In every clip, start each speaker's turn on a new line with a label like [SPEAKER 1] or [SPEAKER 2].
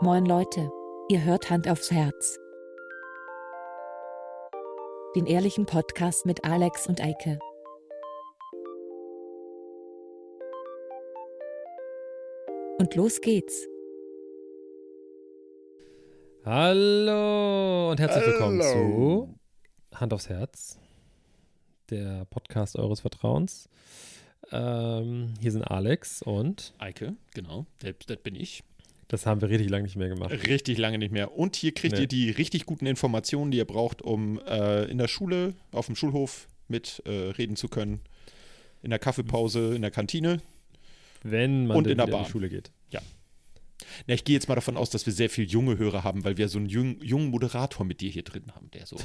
[SPEAKER 1] Moin Leute, ihr hört Hand aufs Herz. Den ehrlichen Podcast mit Alex und Eike. Und los geht's.
[SPEAKER 2] Hallo und herzlich willkommen
[SPEAKER 3] Hallo.
[SPEAKER 2] zu Hand aufs Herz, der Podcast eures Vertrauens. Ähm, hier sind Alex und
[SPEAKER 3] Eike, genau, das bin ich.
[SPEAKER 2] Das haben wir richtig lange nicht mehr gemacht.
[SPEAKER 3] Richtig lange nicht mehr. Und hier kriegt
[SPEAKER 2] Nee.
[SPEAKER 3] ihr die richtig guten Informationen, die ihr braucht, um äh, in der Schule, auf dem Schulhof mit äh, reden zu können. In der Kaffeepause, in der Kantine.
[SPEAKER 2] Wenn man
[SPEAKER 3] Und in der
[SPEAKER 2] wieder in
[SPEAKER 3] Bahn.
[SPEAKER 2] die Schule geht.
[SPEAKER 3] Na, ich gehe jetzt mal davon aus, dass wir sehr viel junge Hörer haben, weil wir so einen jungen, jungen Moderator mit dir hier drin haben, der so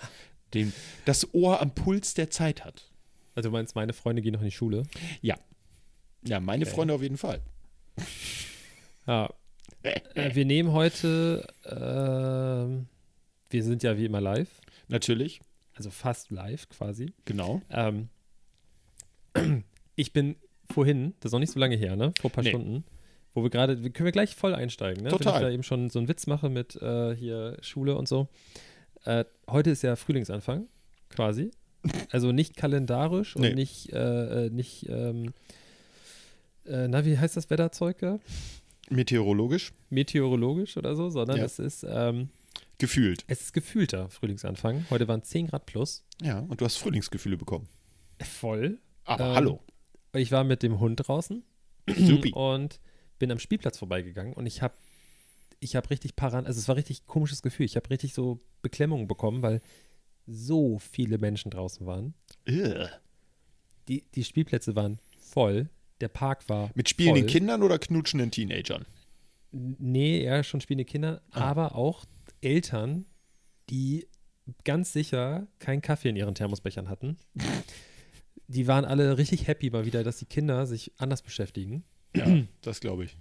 [SPEAKER 3] den, das Ohr am Puls der Zeit hat.
[SPEAKER 2] Also du meinst, meine Freunde gehen noch in die Schule?
[SPEAKER 3] Ja. Ja, meine
[SPEAKER 2] Okay.
[SPEAKER 3] Freunde auf jeden Fall.
[SPEAKER 2] Ja. Äh, wir nehmen heute, ähm, wir sind ja wie immer live,
[SPEAKER 3] Natürlich,
[SPEAKER 2] also fast live quasi.
[SPEAKER 3] genau.
[SPEAKER 2] Ähm, ich bin vorhin, das ist noch nicht so lange her, ne? Vor ein paar
[SPEAKER 3] Nee.
[SPEAKER 2] Stunden, wo wir gerade, können wir gleich voll einsteigen, ne? Wenn
[SPEAKER 3] Total.
[SPEAKER 2] ich da eben schon so einen Witz mache mit äh, hier Schule und so. Äh, heute ist ja Frühlingsanfang, quasi. Also nicht kalendarisch und
[SPEAKER 3] Nee.
[SPEAKER 2] nicht, äh, äh, nicht, ähm, äh, na, wie heißt das Wetterzeug da?
[SPEAKER 3] Meteorologisch
[SPEAKER 2] Meteorologisch oder so, sondern
[SPEAKER 3] Ja.
[SPEAKER 2] es ist, ähm,
[SPEAKER 3] gefühlt.
[SPEAKER 2] es ist gefühlter Frühlingsanfang. Heute waren 10 Grad plus.
[SPEAKER 3] Ja, und du hast Frühlingsgefühle bekommen.
[SPEAKER 2] Voll.
[SPEAKER 3] Aber
[SPEAKER 2] Ähm,
[SPEAKER 3] hallo.
[SPEAKER 2] Ich war mit dem Hund draußen
[SPEAKER 3] Supi.
[SPEAKER 2] und bin am Spielplatz vorbeigegangen und ich habe ich habe richtig Paran, also es war richtig komisches Gefühl. Ich habe richtig so Beklemmungen bekommen, weil so viele Menschen draußen waren.
[SPEAKER 3] Ugh.
[SPEAKER 2] Die, die Spielplätze waren voll. Der Park war
[SPEAKER 3] Mit spielenden
[SPEAKER 2] voll.
[SPEAKER 3] Kindern oder knutschenden Teenagern?
[SPEAKER 2] Nee, eher schon spielende Kinder,
[SPEAKER 3] Ah.
[SPEAKER 2] aber auch Eltern, die ganz sicher keinen Kaffee in ihren Thermosbechern hatten. Die waren alle richtig happy mal wieder, dass die Kinder sich anders beschäftigen.
[SPEAKER 3] Ja, das glaube ich.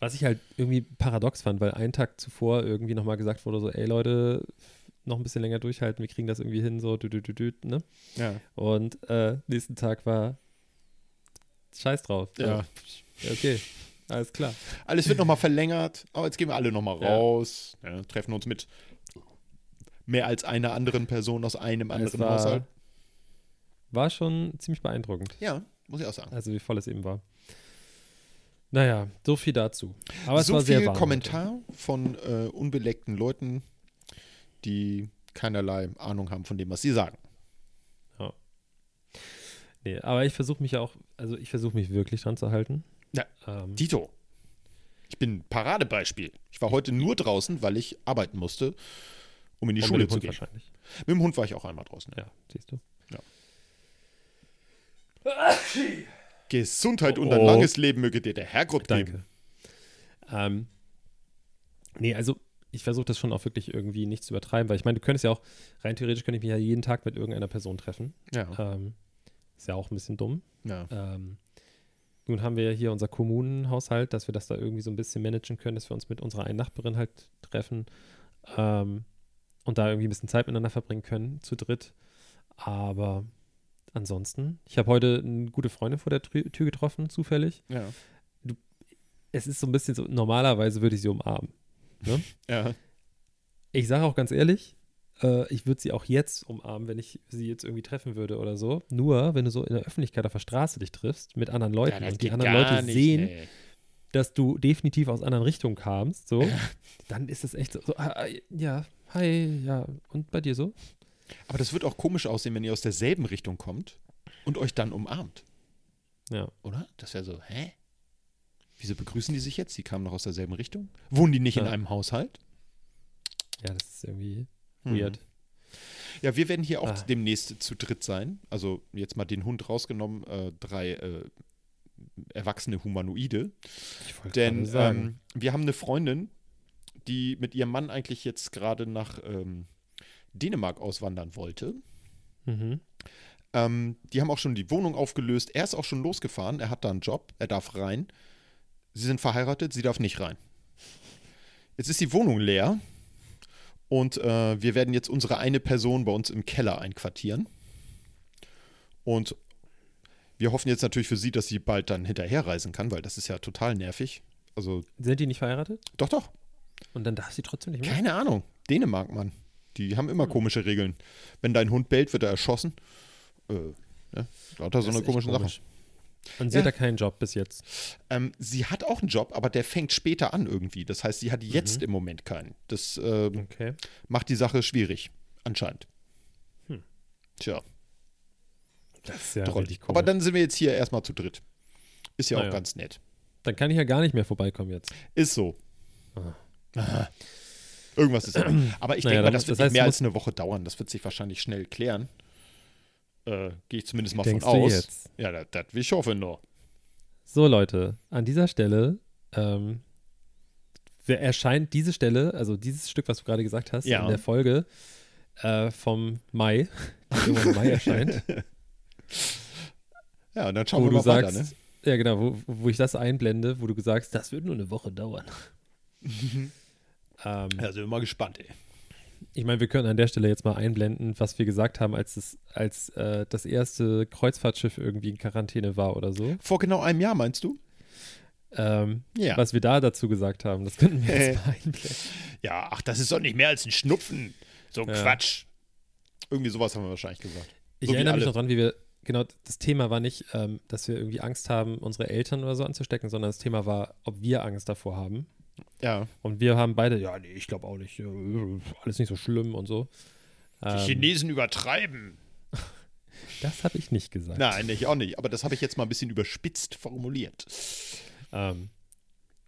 [SPEAKER 2] Was ich halt irgendwie paradox fand, weil einen Tag zuvor irgendwie nochmal gesagt wurde, so, ey Leute, noch ein bisschen länger durchhalten, wir kriegen das irgendwie hin, so, dü, dü, dü, dü, ne?
[SPEAKER 3] Ja.
[SPEAKER 2] Und äh, nächsten Tag war Scheiß drauf.
[SPEAKER 3] Ja.
[SPEAKER 2] Ja, Okay, alles klar.
[SPEAKER 3] Alles wird nochmal verlängert. Aber jetzt gehen wir alle nochmal
[SPEAKER 2] Ja.
[SPEAKER 3] raus. Ja, treffen uns mit mehr als einer anderen Person aus einem anderen
[SPEAKER 2] war,
[SPEAKER 3] Haushalt.
[SPEAKER 2] war schon ziemlich beeindruckend,
[SPEAKER 3] Ja, muss ich auch sagen.
[SPEAKER 2] also wie voll es eben war. Naja, so viel dazu. Aber es
[SPEAKER 3] so
[SPEAKER 2] war sehr
[SPEAKER 3] viel
[SPEAKER 2] warm.
[SPEAKER 3] Kommentar von äh, unbeleckten Leuten, die keinerlei Ahnung haben von dem, was sie sagen.
[SPEAKER 2] Nee, aber ich versuche mich ja auch, also ich versuche mich wirklich dran zu halten.
[SPEAKER 3] Ja,
[SPEAKER 2] Ähm,
[SPEAKER 3] Dito, ich bin ein Paradebeispiel. Ich war heute nur draußen, weil ich arbeiten musste, um in die Schule
[SPEAKER 2] mit dem
[SPEAKER 3] zu
[SPEAKER 2] Hund
[SPEAKER 3] gehen.
[SPEAKER 2] wahrscheinlich.
[SPEAKER 3] Mit dem Hund war ich auch einmal draußen. Ja.
[SPEAKER 2] Ja, siehst du.
[SPEAKER 3] Gesundheit
[SPEAKER 2] Oh,
[SPEAKER 3] und ein
[SPEAKER 2] oh.
[SPEAKER 3] langes Leben möge dir der Herrgott
[SPEAKER 2] Danke.
[SPEAKER 3] geben.
[SPEAKER 2] Ähm, nee, also ich versuche das schon auch wirklich irgendwie nicht zu übertreiben, weil ich meine, du könntest ja auch, rein theoretisch könnte ich mich ja jeden Tag mit irgendeiner Person treffen.
[SPEAKER 3] Ja.
[SPEAKER 2] Ähm, ist ja auch ein bisschen dumm.
[SPEAKER 3] ja.
[SPEAKER 2] Ähm, nun haben wir ja hier unser Kommunenhaushalt, dass wir das da irgendwie so ein bisschen managen können, dass wir uns mit unserer einen Nachbarin halt treffen ähm, und da irgendwie ein bisschen Zeit miteinander verbringen können, zu dritt. Aber ansonsten, ich habe heute eine gute Freundin vor der Tür Tür getroffen, zufällig.
[SPEAKER 3] ja.
[SPEAKER 2] Es ist so ein bisschen so, normalerweise würde ich sie umarmen.
[SPEAKER 3] Ja.
[SPEAKER 2] Ich sage auch ganz ehrlich, äh, ich würde sie auch jetzt umarmen, wenn ich sie jetzt irgendwie treffen würde oder so. Nur, wenn du so in der Öffentlichkeit auf der Straße dich triffst mit anderen Leuten
[SPEAKER 3] das
[SPEAKER 2] und die anderen Leute
[SPEAKER 3] nicht,
[SPEAKER 2] sehen,
[SPEAKER 3] nee.
[SPEAKER 2] dass du definitiv aus anderen Richtungen kamst, so, dann ist es echt so, so ah, ja, hi, ja, und bei dir so?
[SPEAKER 3] Aber das wird auch komisch aussehen, wenn ihr aus derselben Richtung kommt und euch dann umarmt.
[SPEAKER 2] Ja.
[SPEAKER 3] Oder? Das wäre so, hä? Wieso begrüßen die sich jetzt? Die kamen noch aus derselben Richtung. Wohnen die nicht in
[SPEAKER 2] Ja.
[SPEAKER 3] einem Haushalt?
[SPEAKER 2] Ja, das ist irgendwie. Weird.
[SPEAKER 3] Ja, wir werden hier auch
[SPEAKER 2] Ah.
[SPEAKER 3] demnächst zu dritt sein. Also jetzt mal den Hund rausgenommen, äh, drei äh, erwachsene Humanoide. Denn ähm, wir haben eine Freundin, die mit ihrem Mann eigentlich jetzt gerade nach ähm, Dänemark auswandern wollte.
[SPEAKER 2] mhm.
[SPEAKER 3] Ähm, die haben auch schon die Wohnung aufgelöst. Er ist auch schon losgefahren. Er hat da einen Job. Er darf rein. Sie sind verheiratet. Sie darf nicht rein. Jetzt ist die Wohnung leer. Und äh, wir werden jetzt unsere eine Person bei uns im Keller einquartieren. Und wir hoffen jetzt natürlich für sie, dass sie bald dann hinterherreisen kann, weil das ist ja total nervig. Also,
[SPEAKER 2] Sind die nicht verheiratet?
[SPEAKER 3] doch, doch.
[SPEAKER 2] Und dann darf sie trotzdem nicht mehr.
[SPEAKER 3] Keine Ahnung. Dänemark, Mann. Die haben immer komische Regeln. Wenn dein Hund bellt, wird er erschossen. Äh, ja, lauter so eine komische Sache.
[SPEAKER 2] Und sie
[SPEAKER 3] Ja.
[SPEAKER 2] hat da keinen Job bis jetzt.
[SPEAKER 3] Ähm, sie hat auch einen Job, aber der fängt später an irgendwie. Das heißt, sie hat
[SPEAKER 2] Mhm.
[SPEAKER 3] jetzt im Moment keinen. Das ähm,
[SPEAKER 2] Okay.
[SPEAKER 3] macht die Sache schwierig, anscheinend.
[SPEAKER 2] Hm.
[SPEAKER 3] Tja,
[SPEAKER 2] Das ist ja
[SPEAKER 3] toll.
[SPEAKER 2] richtig
[SPEAKER 3] Aber dann sind wir jetzt hier erstmal zu dritt. Ist ja
[SPEAKER 2] Naja.
[SPEAKER 3] auch ganz nett.
[SPEAKER 2] Dann kann ich ja gar nicht mehr vorbeikommen jetzt.
[SPEAKER 3] Ist so.
[SPEAKER 2] Ah.
[SPEAKER 3] Aha. Irgendwas ist. Aber ich
[SPEAKER 2] Naja,
[SPEAKER 3] denke mal, das wird
[SPEAKER 2] das heißt,
[SPEAKER 3] nicht mehr als eine Woche dauern. Das wird sich wahrscheinlich schnell klären. Äh, Gehe ich zumindest mal
[SPEAKER 2] Denkst
[SPEAKER 3] von aus.
[SPEAKER 2] jetzt?
[SPEAKER 3] Ja, das, will ich hoffen noch.
[SPEAKER 2] So, Leute, an dieser Stelle ähm, erscheint diese Stelle, also dieses Stück, was du gerade gesagt hast,
[SPEAKER 3] Ja.
[SPEAKER 2] in der Folge äh, vom Mai, die im Mai erscheint,
[SPEAKER 3] Ja, und dann schauen
[SPEAKER 2] wo
[SPEAKER 3] wir
[SPEAKER 2] du
[SPEAKER 3] mal
[SPEAKER 2] sagst,
[SPEAKER 3] weiter, ne?
[SPEAKER 2] ja genau, wo, wo ich das einblende, wo du sagst, das wird nur eine Woche dauern. ähm,
[SPEAKER 3] Ja, sind wir mal gespannt, ey.
[SPEAKER 2] Ich meine, wir können an der Stelle jetzt mal einblenden, was wir gesagt haben, als, es, als äh, das erste Kreuzfahrtschiff irgendwie in Quarantäne war oder so.
[SPEAKER 3] Vor genau einem Jahr, meinst du?
[SPEAKER 2] Ähm,
[SPEAKER 3] Ja.
[SPEAKER 2] Was wir da dazu gesagt haben, das könnten wir
[SPEAKER 3] Äh.
[SPEAKER 2] jetzt mal einblenden.
[SPEAKER 3] Ja, ach, das ist doch nicht mehr als ein Schnupfen. So ein
[SPEAKER 2] Ja.
[SPEAKER 3] Quatsch. Irgendwie sowas haben wir wahrscheinlich gesagt.
[SPEAKER 2] Ich
[SPEAKER 3] So
[SPEAKER 2] erinnere mich noch dran, wie wir, genau, das Thema war nicht, ähm, dass wir irgendwie Angst haben, unsere Eltern oder so anzustecken, sondern das Thema war, ob wir Angst davor haben.
[SPEAKER 3] Ja.
[SPEAKER 2] Und wir haben beide, ja, nee, ich glaube auch nicht, alles nicht so schlimm und so.
[SPEAKER 3] Die
[SPEAKER 2] Ähm,
[SPEAKER 3] Chinesen übertreiben.
[SPEAKER 2] das habe ich nicht gesagt.
[SPEAKER 3] Nein, ich auch nicht. Aber das habe ich jetzt mal ein bisschen überspitzt formuliert.
[SPEAKER 2] Ähm,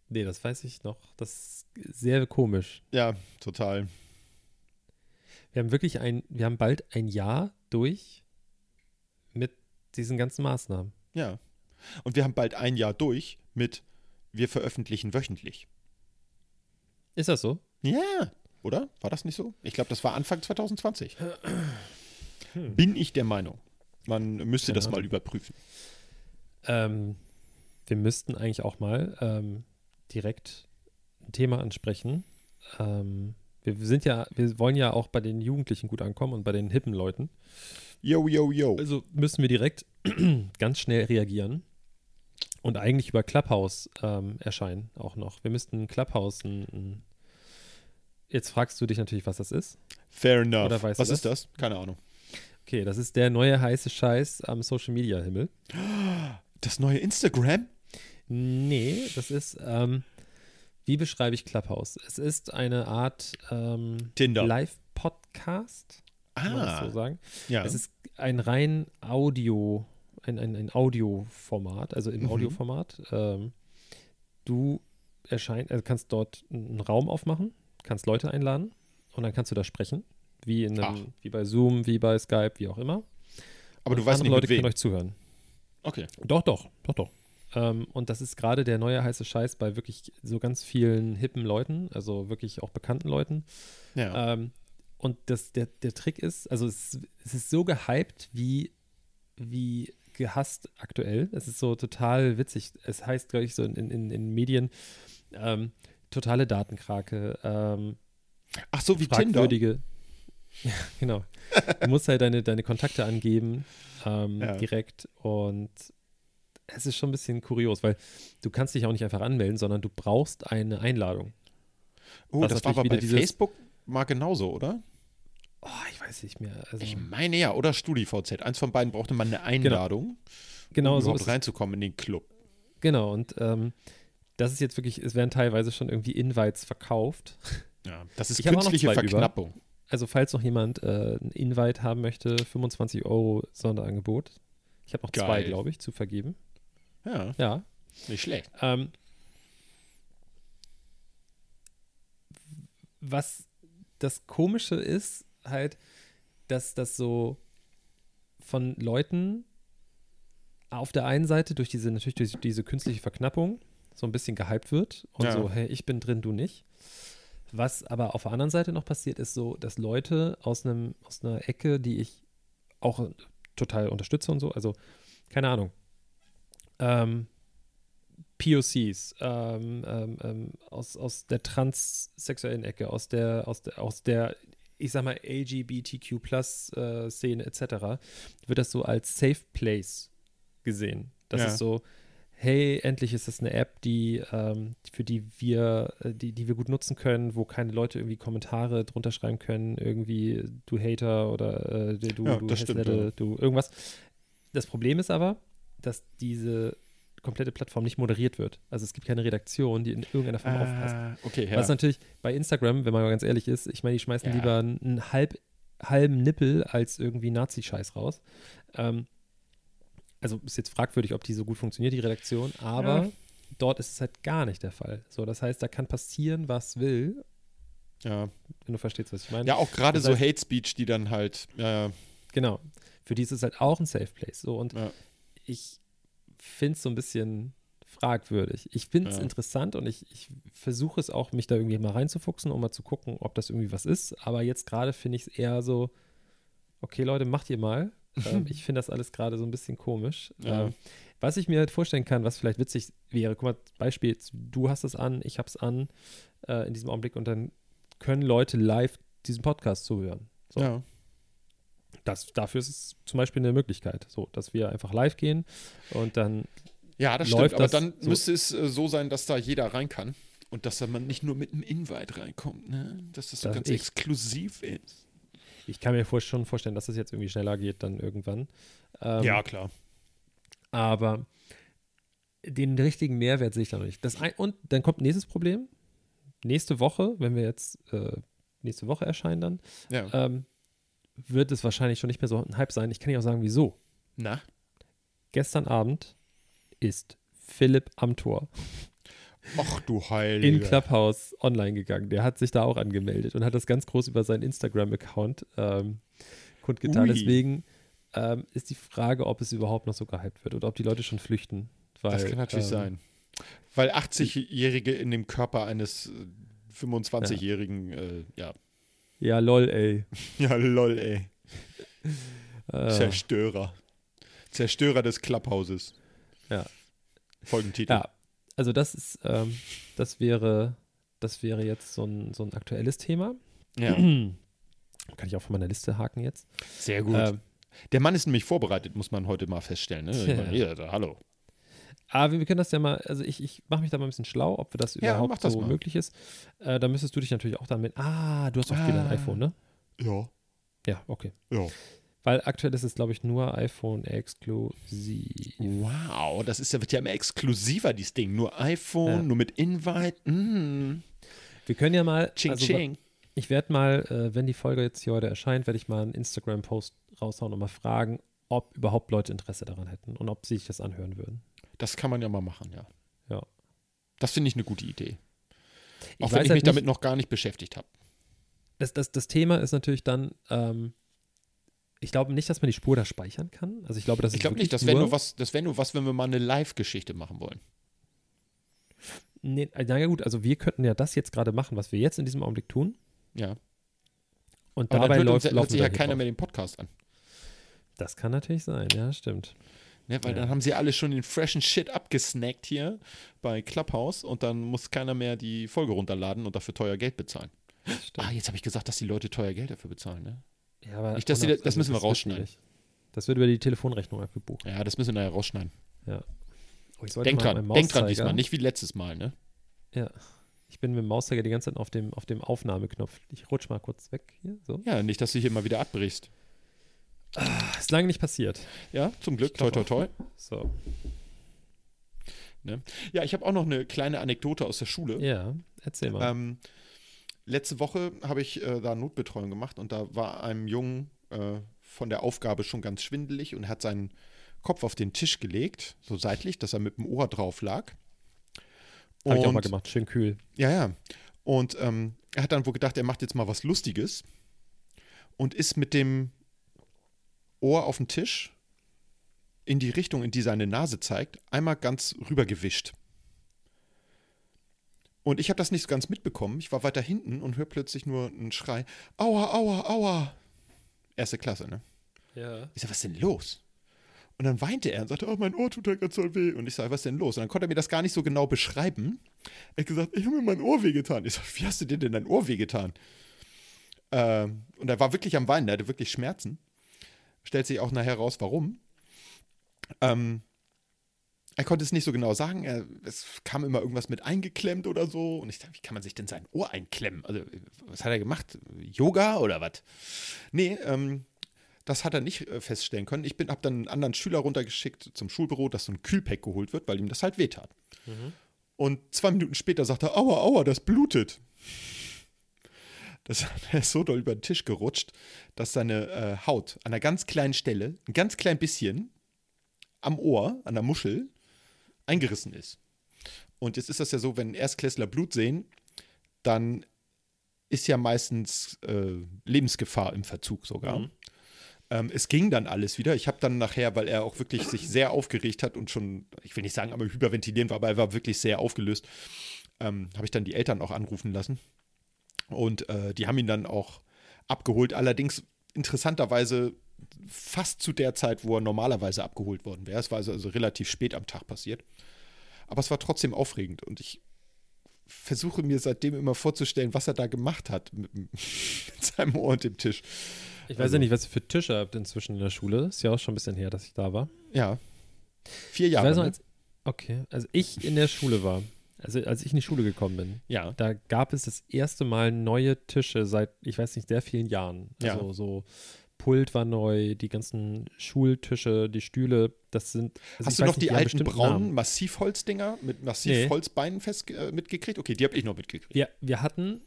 [SPEAKER 2] nee, das weiß ich noch. Das ist sehr komisch.
[SPEAKER 3] Ja, total.
[SPEAKER 2] Wir haben wirklich ein, wir haben bald ein Jahr durch mit diesen ganzen Maßnahmen.
[SPEAKER 3] Ja. Und wir haben bald ein Jahr durch mit wir veröffentlichen wöchentlich.
[SPEAKER 2] Ist das so?
[SPEAKER 3] Ja. Oder? War das nicht so? Ich glaube, das war Anfang 2020.
[SPEAKER 2] Hm.
[SPEAKER 3] Bin ich der Meinung. Man müsste
[SPEAKER 2] Keine
[SPEAKER 3] das mal überprüfen.
[SPEAKER 2] Ähm, wir müssten eigentlich auch mal ähm, direkt ein Thema ansprechen. Ähm, wir sind ja, wir wollen ja auch bei den Jugendlichen gut ankommen und bei den hippen Leuten.
[SPEAKER 3] Yo, yo, yo.
[SPEAKER 2] Also müssen wir direkt ganz schnell reagieren und eigentlich über Clubhouse ähm, erscheinen auch noch. Wir müssten Clubhouse ein, ein Jetzt fragst du dich natürlich, was das ist.
[SPEAKER 3] Fair enough. Was
[SPEAKER 2] das?
[SPEAKER 3] ist das? Keine Ahnung.
[SPEAKER 2] Okay, das ist der neue heiße Scheiß am Social Media Himmel.
[SPEAKER 3] Das neue Instagram?
[SPEAKER 2] Nee, das ist, ähm, wie beschreibe ich Clubhouse? Es ist eine Art ähm,
[SPEAKER 3] Tinder.
[SPEAKER 2] Live-Podcast,
[SPEAKER 3] Ah.
[SPEAKER 2] so sagen.
[SPEAKER 3] Ja.
[SPEAKER 2] Es ist ein rein Audio, ein, ein, ein Audioformat, also im
[SPEAKER 3] Mhm.
[SPEAKER 2] Audioformat. Ähm, du erschein, also kannst dort einen Raum aufmachen, kannst Leute einladen und dann kannst du da sprechen. Wie, in einem,
[SPEAKER 3] Ach.
[SPEAKER 2] wie bei Zoom, wie bei Skype, wie auch immer.
[SPEAKER 3] Aber du
[SPEAKER 2] Und
[SPEAKER 3] weißt
[SPEAKER 2] andere
[SPEAKER 3] nicht,
[SPEAKER 2] Leute können euch zuhören.
[SPEAKER 3] Okay.
[SPEAKER 2] Doch, doch, doch, doch. Ähm, und das ist gerade der neue heiße Scheiß bei wirklich so ganz vielen hippen Leuten, also wirklich auch bekannten Leuten.
[SPEAKER 3] Ja.
[SPEAKER 2] Ähm, und das, der, der Trick ist, also es, es ist so gehypt wie, wie gehasst aktuell. Es ist so total witzig. Es heißt, glaube ich, so in, in, in Medien ähm, totale Datenkrake, ähm,
[SPEAKER 3] Ach so, wie Tinder.
[SPEAKER 2] Ja, genau. Du musst halt deine, deine Kontakte angeben ähm,
[SPEAKER 3] Ja.
[SPEAKER 2] direkt und es ist schon ein bisschen kurios, weil du kannst dich auch nicht einfach anmelden, sondern du brauchst eine Einladung.
[SPEAKER 3] Oh, das war aber bei Facebook mal genauso, oder?
[SPEAKER 2] Oh, ich weiß nicht mehr. Also,
[SPEAKER 3] Ich meine ja, oder StudiVZ. Eins von beiden brauchte man eine Einladung,
[SPEAKER 2] genau
[SPEAKER 3] um
[SPEAKER 2] so
[SPEAKER 3] reinzukommen in den Club.
[SPEAKER 2] Genau, und ähm, das ist jetzt wirklich, es werden teilweise schon irgendwie Invites verkauft.
[SPEAKER 3] Ja, das ist
[SPEAKER 2] Ich
[SPEAKER 3] künstliche
[SPEAKER 2] zwei über.
[SPEAKER 3] Verknappung.
[SPEAKER 2] Also, falls noch jemand äh, ein Invite haben möchte, 25 Euro Sonderangebot. Ich habe noch zwei,
[SPEAKER 3] Geil.
[SPEAKER 2] glaube ich, zu vergeben.
[SPEAKER 3] Ja,
[SPEAKER 2] Ja.
[SPEAKER 3] nicht schlecht.
[SPEAKER 2] Ähm, was das Komische ist, halt, dass das so von Leuten auf der einen Seite durch diese, natürlich durch diese künstliche Verknappung so ein bisschen gehypt wird und
[SPEAKER 3] Ja.
[SPEAKER 2] so, hey, ich bin drin, du nicht. Was aber auf der anderen Seite noch passiert, ist so, dass Leute aus einem, aus einer Ecke, die ich auch total unterstütze und so, also keine Ahnung, ähm, POCs, ähm, ähm, ähm, aus, aus der transsexuellen Ecke, aus der, aus der, aus der, ich sag mal, LGBTQ Plus äh, Szene etc., wird das so als Safe Place gesehen. Das
[SPEAKER 3] Ja.
[SPEAKER 2] ist so, hey, endlich ist das eine App, die, ähm, für die wir, äh, die, die wir gut nutzen können, wo keine Leute irgendwie Kommentare drunter schreiben können, irgendwie du Hater oder äh, du,
[SPEAKER 3] Ja,
[SPEAKER 2] du
[SPEAKER 3] das stimmt, ja.
[SPEAKER 2] du irgendwas. Das Problem ist aber, dass diese komplette Plattform nicht moderiert wird. Also es gibt keine Redaktion, die in irgendeiner Form aufpasst.
[SPEAKER 3] Ah, okay, ja.
[SPEAKER 2] Was natürlich bei Instagram, wenn man mal ganz ehrlich ist, ich meine, die schmeißen
[SPEAKER 3] Ja.
[SPEAKER 2] lieber einen, einen halb, halben Nippel als irgendwie Nazi-Scheiß raus. Ähm, also ist jetzt fragwürdig, ob die so gut funktioniert, die Redaktion, aber
[SPEAKER 3] Ja.
[SPEAKER 2] dort ist es halt gar nicht der Fall. So, das heißt, da kann passieren, was will,
[SPEAKER 3] ja.
[SPEAKER 2] wenn du verstehst, was ich meine.
[SPEAKER 3] ja, auch gerade so
[SPEAKER 2] heißt-
[SPEAKER 3] Hate Speech, die dann halt, ja,
[SPEAKER 2] Genau. Für die ist es halt auch ein Safe Place. So, und
[SPEAKER 3] Ja.
[SPEAKER 2] ich finde es so ein bisschen fragwürdig. Ich finde es
[SPEAKER 3] Ja.
[SPEAKER 2] interessant und ich, ich versuche es auch, mich da irgendwie mal reinzufuchsen, um mal zu gucken, ob das irgendwie was ist. Aber jetzt gerade finde ich es eher so, okay, Leute, macht ihr mal. Ähm, ich finde das alles gerade so ein bisschen komisch.
[SPEAKER 3] Ja.
[SPEAKER 2] Ähm, was ich mir halt vorstellen kann, was vielleicht witzig wäre, guck mal, Beispiel, du hast es an, ich habe es an äh, in diesem Augenblick und dann können Leute live diesen Podcast zuhören. So.
[SPEAKER 3] ja.
[SPEAKER 2] Das, dafür ist es zum Beispiel eine Möglichkeit, so, dass wir einfach live gehen und dann,
[SPEAKER 3] Ja, das
[SPEAKER 2] Läuft
[SPEAKER 3] stimmt. Aber
[SPEAKER 2] das
[SPEAKER 3] dann
[SPEAKER 2] so-
[SPEAKER 3] müsste es äh, so sein, dass da jeder rein kann. Und dass da man nicht nur mit einem Invite reinkommt, ne? Dass das so
[SPEAKER 2] Das
[SPEAKER 3] ganz exklusiv ist.
[SPEAKER 2] Ich kann mir vor, schon vorstellen, dass es jetzt irgendwie schneller geht dann irgendwann. Ähm,
[SPEAKER 3] klar.
[SPEAKER 2] Aber den richtigen Mehrwert sehe ich da noch nicht. Das ein, und dann kommt nächstes Problem. Nächste Woche, wenn wir jetzt äh, nächste Woche erscheinen dann,
[SPEAKER 3] Ja.
[SPEAKER 2] ähm, wird es wahrscheinlich schon nicht mehr so ein Hype sein. Ich kann ja auch sagen, wieso.
[SPEAKER 3] Na?
[SPEAKER 2] Gestern Abend ist Philipp Amthor
[SPEAKER 3] Ach du
[SPEAKER 2] in
[SPEAKER 3] Heilige.
[SPEAKER 2] Clubhouse online gegangen. Der hat sich da auch angemeldet und hat das ganz groß über seinen Instagram-Account ähm, kundgetan.
[SPEAKER 3] Ui.
[SPEAKER 2] Deswegen ähm, ist die Frage, ob es überhaupt noch so gehypt wird oder ob die Leute schon flüchten. Weil,
[SPEAKER 3] Das kann natürlich
[SPEAKER 2] ähm,
[SPEAKER 3] sein. Weil 80-Jährige in dem Körper eines äh, 25-Jährigen, äh, ja.
[SPEAKER 2] Ja, lol, ey.
[SPEAKER 3] Ja, lol, ey.
[SPEAKER 2] Äh,
[SPEAKER 3] Zerstörer. Zerstörer des Clubhauses.
[SPEAKER 2] Ja.
[SPEAKER 3] Folgentitel.
[SPEAKER 2] ja, also das ist, ähm, das wäre, das wäre jetzt so ein, so ein aktuelles Thema.
[SPEAKER 3] Ja.
[SPEAKER 2] Kann ich auch von meiner Liste haken jetzt.
[SPEAKER 3] Sehr gut.
[SPEAKER 2] Ähm,
[SPEAKER 3] Der Mann ist nämlich vorbereitet, muss man heute mal feststellen. Ne? Meine, hier, da, hallo.
[SPEAKER 2] Aber wir können das ja mal, also ich, ich mache mich da mal ein bisschen schlau, ob wir das
[SPEAKER 3] Ja,
[SPEAKER 2] überhaupt
[SPEAKER 3] das
[SPEAKER 2] so
[SPEAKER 3] mal.
[SPEAKER 2] möglich ist. Äh, da müsstest du dich natürlich auch damit. Ah, du hast auch wieder ein
[SPEAKER 3] Ah.
[SPEAKER 2] iPhone, ne?
[SPEAKER 3] Ja.
[SPEAKER 2] Ja, okay.
[SPEAKER 3] Ja.
[SPEAKER 2] Weil aktuell ist es, glaube ich, nur iPhone exklusiv.
[SPEAKER 3] Wow, das ist ja, wird ja immer exklusiver, dieses Ding. Nur iPhone,
[SPEAKER 2] Ja.
[SPEAKER 3] nur mit Invite. Mm.
[SPEAKER 2] Wir können ja mal.
[SPEAKER 3] Ching,
[SPEAKER 2] also,
[SPEAKER 3] ching.
[SPEAKER 2] Ich werde mal, äh, wenn die Folge jetzt hier heute erscheint, werde ich mal einen Instagram-Post raushauen und mal fragen, ob überhaupt Leute Interesse daran hätten und ob sie sich das anhören würden.
[SPEAKER 3] Das kann man ja mal machen, ja.
[SPEAKER 2] Ja.
[SPEAKER 3] Das finde ich eine gute Idee.
[SPEAKER 2] Ich
[SPEAKER 3] Auch wenn
[SPEAKER 2] weiß
[SPEAKER 3] ich
[SPEAKER 2] halt
[SPEAKER 3] mich damit
[SPEAKER 2] nicht-
[SPEAKER 3] noch gar nicht beschäftigt habe.
[SPEAKER 2] Das, das, das Thema ist natürlich dann, ähm, ich glaube nicht, dass man die Spur da speichern kann. Also ich glaube, das
[SPEAKER 3] Ich glaube nicht, das wäre
[SPEAKER 2] nur,
[SPEAKER 3] was, das wäre nur was, wenn wir mal eine Live-Geschichte machen wollen.
[SPEAKER 2] Nee, naja gut, also wir könnten ja das jetzt gerade machen, was wir jetzt in diesem Augenblick tun.
[SPEAKER 3] Ja.
[SPEAKER 2] Und
[SPEAKER 3] Aber
[SPEAKER 2] dabei
[SPEAKER 3] dann hört,
[SPEAKER 2] läuft,
[SPEAKER 3] uns, hört
[SPEAKER 2] laufen
[SPEAKER 3] sich ja keiner mehr den Podcast an.
[SPEAKER 2] Das kann natürlich sein, ja, stimmt.
[SPEAKER 3] Ne, weil
[SPEAKER 2] Ja.
[SPEAKER 3] dann haben sie alle schon den freshen Shit abgesnackt hier bei Clubhouse und dann muss keiner mehr die Folge runterladen und dafür teuer Geld bezahlen. Ah, jetzt habe ich gesagt, dass die Leute teuer Geld dafür bezahlen, ne?
[SPEAKER 2] Ja, aber
[SPEAKER 3] nicht, dass
[SPEAKER 2] ohne-
[SPEAKER 3] das- müssen wir
[SPEAKER 2] wird
[SPEAKER 3] rausschneiden.
[SPEAKER 2] schwierig. Das wird über die Telefonrechnung abgebucht.
[SPEAKER 3] Ja, das müssen wir nachher rausschneiden.
[SPEAKER 2] Oh, ich sollte
[SPEAKER 3] Denk dran, denk dran diesmal, nicht wie letztes Mal, ne?
[SPEAKER 2] Ja. Ich bin mit dem Mauszeiger die ganze Zeit auf dem, auf dem Aufnahmeknopf. Ich rutsch mal kurz weg hier. So.
[SPEAKER 3] Ja, nicht, dass du hier mal wieder abbrichst.
[SPEAKER 2] Ist lange nicht passiert.
[SPEAKER 3] Ja, zum Glück, toi, toi, toi.
[SPEAKER 2] So.
[SPEAKER 3] Ja, ich habe auch noch eine kleine Anekdote aus der Schule.
[SPEAKER 2] Ja, erzähl mal.
[SPEAKER 3] Ähm, letzte Woche habe ich äh, da Notbetreuung gemacht und da war einem Jungen äh, von der Aufgabe schon ganz schwindelig und hat seinen Kopf auf den Tisch gelegt, so seitlich, dass er mit dem Ohr drauf lag.
[SPEAKER 2] Habe ich auch mal gemacht. Schön kühl.
[SPEAKER 3] Ja, ja. Und ähm, er hat dann wohl gedacht, er macht jetzt mal was Lustiges und ist mit dem Ohr auf den Tisch in die Richtung, in die seine Nase zeigt, einmal ganz rübergewischt. Und ich habe das nicht so ganz mitbekommen. Ich war weiter hinten und höre plötzlich nur einen Schrei: Aua, aua, aua. Erste Klasse, ne?
[SPEAKER 2] Ja.
[SPEAKER 3] Ich sag, was ist denn los? Und dann weinte er und sagte, oh, mein Ohr tut ja ganz doll weh. Und ich sage, was ist denn los? Und dann konnte er mir das gar nicht so genau beschreiben. Er hat gesagt, ich habe mir mein Ohr wehgetan. Ich sage, wie hast du dir denn dein Ohr wehgetan? Ähm, und er war wirklich am Weinen, er hatte wirklich Schmerzen. Stellt sich auch nachher raus, warum. Ähm, er konnte es nicht so genau sagen. Er, es kam immer irgendwas mit eingeklemmt oder so. Und ich dachte, wie kann man sich denn sein Ohr einklemmen? Also, was hat er gemacht? Yoga oder was? Nee, ähm, das hat er nicht äh, feststellen können. Ich habe dann einen anderen Schüler runtergeschickt zum Schulbüro, dass so ein Kühlpack geholt wird, weil ihm das halt wehtat. Mhm. Und zwei Minuten später sagt er, aua, aua, das blutet. Das, er ist so doll über den Tisch gerutscht, dass seine äh, Haut an einer ganz kleinen Stelle, ein ganz klein bisschen am Ohr, an der Muschel, eingerissen ist. Und jetzt ist das ja so, wenn Erstklässler Blut sehen, dann ist ja meistens äh, Lebensgefahr im Verzug sogar. Mhm. Ähm, es ging dann alles wieder. Ich habe dann nachher, weil er auch wirklich sich sehr aufgeregt hat und schon, ich will nicht sagen, aber hyperventilieren war, aber er war wirklich sehr aufgelöst, ähm, habe ich dann die Eltern auch anrufen lassen. Und äh, die haben ihn dann auch abgeholt. Allerdings interessanterweise fast zu der Zeit, wo er normalerweise abgeholt worden wäre. Es war also, also relativ spät am Tag passiert. Aber es war trotzdem aufregend und ich versuche mir seitdem immer vorzustellen, was er da gemacht hat mit, mit seinem Ohr und dem Tisch.
[SPEAKER 2] Ich weiß also, ja nicht, was ihr für Tische habt inzwischen in der Schule. Ist ja auch schon ein bisschen her, dass ich da war.
[SPEAKER 3] Ja. Vier Jahre.
[SPEAKER 2] Ich noch, ne? als, okay, also ich in der Schule war, also als ich in die Schule gekommen bin,
[SPEAKER 3] ja.
[SPEAKER 2] da gab es das erste Mal neue Tische seit, ich weiß nicht, sehr vielen Jahren. Also ja. so Pult war neu, die ganzen Schultische, die Stühle, das sind.
[SPEAKER 3] Also Hast du noch nicht, die, die alten braunen Massivholzdinger mit Massivholzbeinen nee. fest äh, mitgekriegt? Okay, die habe ich noch mitgekriegt.
[SPEAKER 2] Wir, wir hatten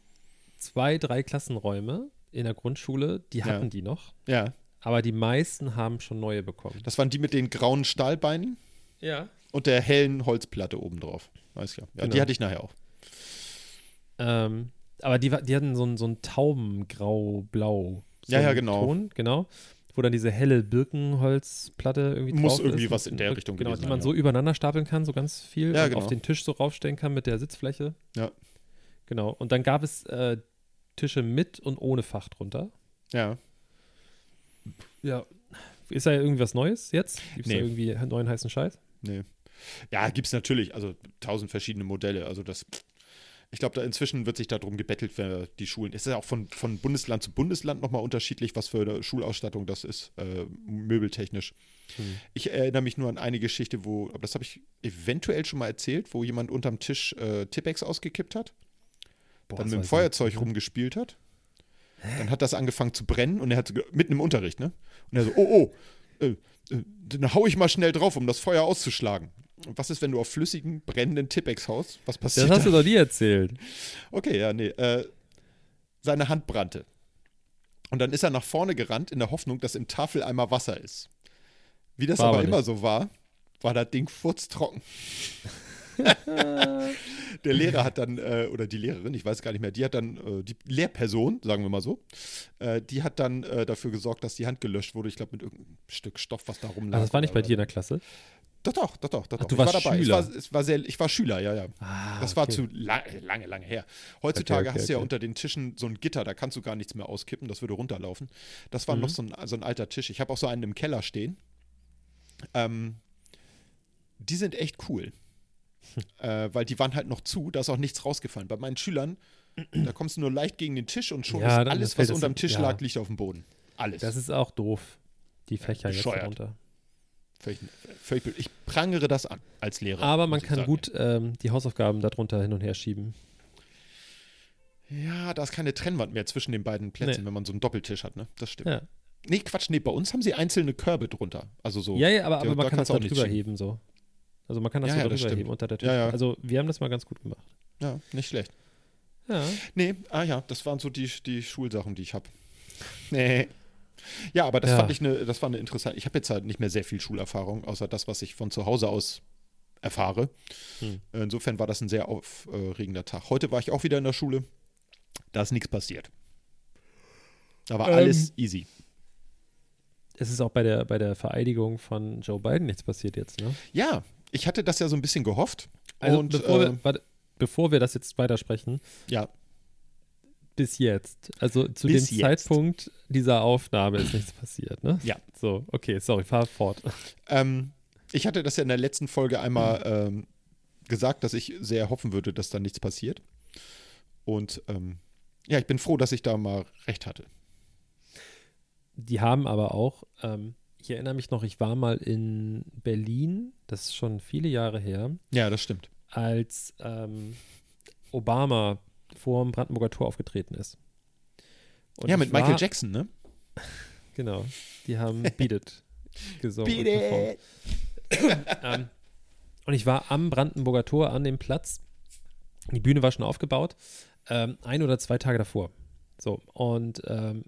[SPEAKER 2] zwei, drei Klassenräume in der Grundschule, die hatten ja. die noch.
[SPEAKER 3] Ja.
[SPEAKER 2] Aber die meisten haben schon neue bekommen.
[SPEAKER 3] Das waren die mit den grauen Stahlbeinen?
[SPEAKER 2] Ja.
[SPEAKER 3] Und der hellen Holzplatte obendrauf. Alles klar. Ja, genau. die hatte ich nachher auch.
[SPEAKER 2] Ähm, aber die, die hatten so ein, so ein Taubengrau-Blau
[SPEAKER 3] so ja, ja, genau. Ton,
[SPEAKER 2] genau. Wo dann diese helle Birkenholzplatte irgendwie
[SPEAKER 3] Muss irgendwie ist. was in der Richtung
[SPEAKER 2] Genau, die man ja. so übereinander stapeln kann, so ganz viel.
[SPEAKER 3] Ja, genau.
[SPEAKER 2] auf den Tisch so raufstellen kann mit der Sitzfläche.
[SPEAKER 3] Ja.
[SPEAKER 2] Genau. Und dann gab es äh, Tische mit und ohne Fach drunter.
[SPEAKER 3] Ja.
[SPEAKER 2] Ja. Ist da irgendwas Neues jetzt? Gibt es
[SPEAKER 3] nee.
[SPEAKER 2] da irgendwie neuen heißen Scheiß?
[SPEAKER 3] Nee. Ja, gibt es natürlich. Also tausend verschiedene Modelle. Also das ich glaube, da inzwischen wird sich darum gebettelt, wer die Schulen. Es ist ja auch von, von Bundesland zu Bundesland nochmal unterschiedlich, was für eine Schulausstattung das ist, äh, möbeltechnisch. Hm. Ich erinnere mich nur an eine Geschichte, wo, aber das habe ich eventuell schon mal erzählt, wo jemand unterm Tisch äh, Tippex ausgekippt hat, Boah, dann mit dem Feuerzeug rumgespielt hat. Dann hat das angefangen zu brennen und er hat mitten im Unterricht, ne? Und er so, oh, oh, äh, äh, dann hau ich mal schnell drauf, um das Feuer auszuschlagen. Was ist, wenn du auf flüssigen, brennenden Tippex haust? Was passiert?
[SPEAKER 2] Das hast da? du doch nie erzählt.
[SPEAKER 3] Okay, ja, nee. Äh, seine Hand brannte. Und dann ist er nach vorne gerannt in der Hoffnung, dass im Tafeleimer Wasser ist. Wie das war aber, aber immer so war, war das Ding furztrocken. der Lehrer hat dann, äh, oder die Lehrerin, ich weiß gar nicht mehr, die hat dann, äh, die Lehrperson, sagen wir mal so, äh, die hat dann äh, dafür gesorgt, dass die Hand gelöscht wurde. Ich glaube, mit irgendeinem Stück Stoff, was da rumlag.
[SPEAKER 2] Also das war nicht bei dir in der Klasse?
[SPEAKER 3] Doch, doch, doch, doch. doch.
[SPEAKER 2] Ach, du warst
[SPEAKER 3] war
[SPEAKER 2] dabei.
[SPEAKER 3] Schüler. Es war, es war, sehr, ich war Schüler, ja, ja.
[SPEAKER 2] Ah,
[SPEAKER 3] das
[SPEAKER 2] okay.
[SPEAKER 3] war zu lang, lange, lange her. Heutzutage
[SPEAKER 2] okay, okay,
[SPEAKER 3] hast du ja unter den Tischen so ein Gitter, da kannst du gar nichts mehr auskippen, das würde runterlaufen. Das war mhm. noch so ein, so ein alter Tisch. Ich habe auch so einen im Keller stehen. Ähm, die sind echt cool. äh, weil die waren halt noch zu, da ist auch nichts rausgefallen. Bei meinen Schülern, da kommst du nur leicht gegen den Tisch und schon ja, ist alles, was unterm Tisch ja. lag, liegt auf dem Boden. Alles.
[SPEAKER 2] Das ist auch doof. Die Fächer ja, jetzt runter.
[SPEAKER 3] Völlig, völlig, ich prangere das an als Lehrer.
[SPEAKER 2] Aber man kann gut ähm, die Hausaufgaben darunter hin und her schieben.
[SPEAKER 3] Ja, da ist keine Trennwand mehr zwischen den beiden Plätzen,
[SPEAKER 2] Nee.
[SPEAKER 3] wenn man so einen Doppeltisch hat, ne? Das stimmt.
[SPEAKER 2] Ja,
[SPEAKER 3] Nee, Quatsch, nee, bei uns haben sie einzelne Körbe drunter. Also so.
[SPEAKER 2] ja, ja aber, aber man kann das da
[SPEAKER 3] auch
[SPEAKER 2] drüber heben so. Also man kann das
[SPEAKER 3] Ja,
[SPEAKER 2] so
[SPEAKER 3] ja,
[SPEAKER 2] drüber heben unter der Tisch.
[SPEAKER 3] Ja, ja.
[SPEAKER 2] Also wir haben das mal ganz gut gemacht.
[SPEAKER 3] Ja, nicht schlecht.
[SPEAKER 2] Ja.
[SPEAKER 3] Nee, ah ja, das waren so die, die Schulsachen, die ich habe. Nee. Ja, aber das
[SPEAKER 2] Ja.
[SPEAKER 3] fand ich eine, das war eine interessante. Ich habe jetzt halt nicht mehr sehr viel Schulerfahrung, außer das, was ich von zu Hause aus erfahre.
[SPEAKER 2] Hm.
[SPEAKER 3] Insofern war das ein sehr aufregender Tag. Heute war ich auch wieder in der Schule. Da ist nichts passiert. Da war
[SPEAKER 2] Ähm,
[SPEAKER 3] alles easy.
[SPEAKER 2] Es ist auch bei der, bei der Vereidigung von Joe Biden nichts passiert jetzt, ne?
[SPEAKER 3] Ja, ich hatte das ja so ein bisschen gehofft.
[SPEAKER 2] Also
[SPEAKER 3] und
[SPEAKER 2] bevor,
[SPEAKER 3] äh,
[SPEAKER 2] wir, warte, bevor wir das jetzt weitersprechen,
[SPEAKER 3] ja,
[SPEAKER 2] bis jetzt, also zu
[SPEAKER 3] Bis
[SPEAKER 2] dem
[SPEAKER 3] jetzt.
[SPEAKER 2] Zeitpunkt dieser Aufnahme ist nichts passiert, ne?
[SPEAKER 3] Ja.
[SPEAKER 2] So, okay, sorry, fahr fort.
[SPEAKER 3] Ähm, ich hatte das ja in der letzten Folge einmal ähm, gesagt, dass ich sehr hoffen würde, dass da nichts passiert. Und ähm, ja, ich bin froh, dass ich da mal recht hatte.
[SPEAKER 2] Die haben aber auch ähm, ich erinnere mich noch, ich war mal in Berlin, das ist schon viele Jahre her,
[SPEAKER 3] Ja, das stimmt.
[SPEAKER 2] als ähm, Obama vor dem Brandenburger Tor aufgetreten ist. Und
[SPEAKER 3] ja, mit Michael
[SPEAKER 2] war-
[SPEAKER 3] Jackson, ne?
[SPEAKER 2] Genau, die haben Beat It gesungen. und
[SPEAKER 3] Beat
[SPEAKER 2] performt. ähm, und ich war am Brandenburger Tor an dem Platz. Die Bühne war schon aufgebaut, ähm, ein oder zwei Tage davor. So, und ähm,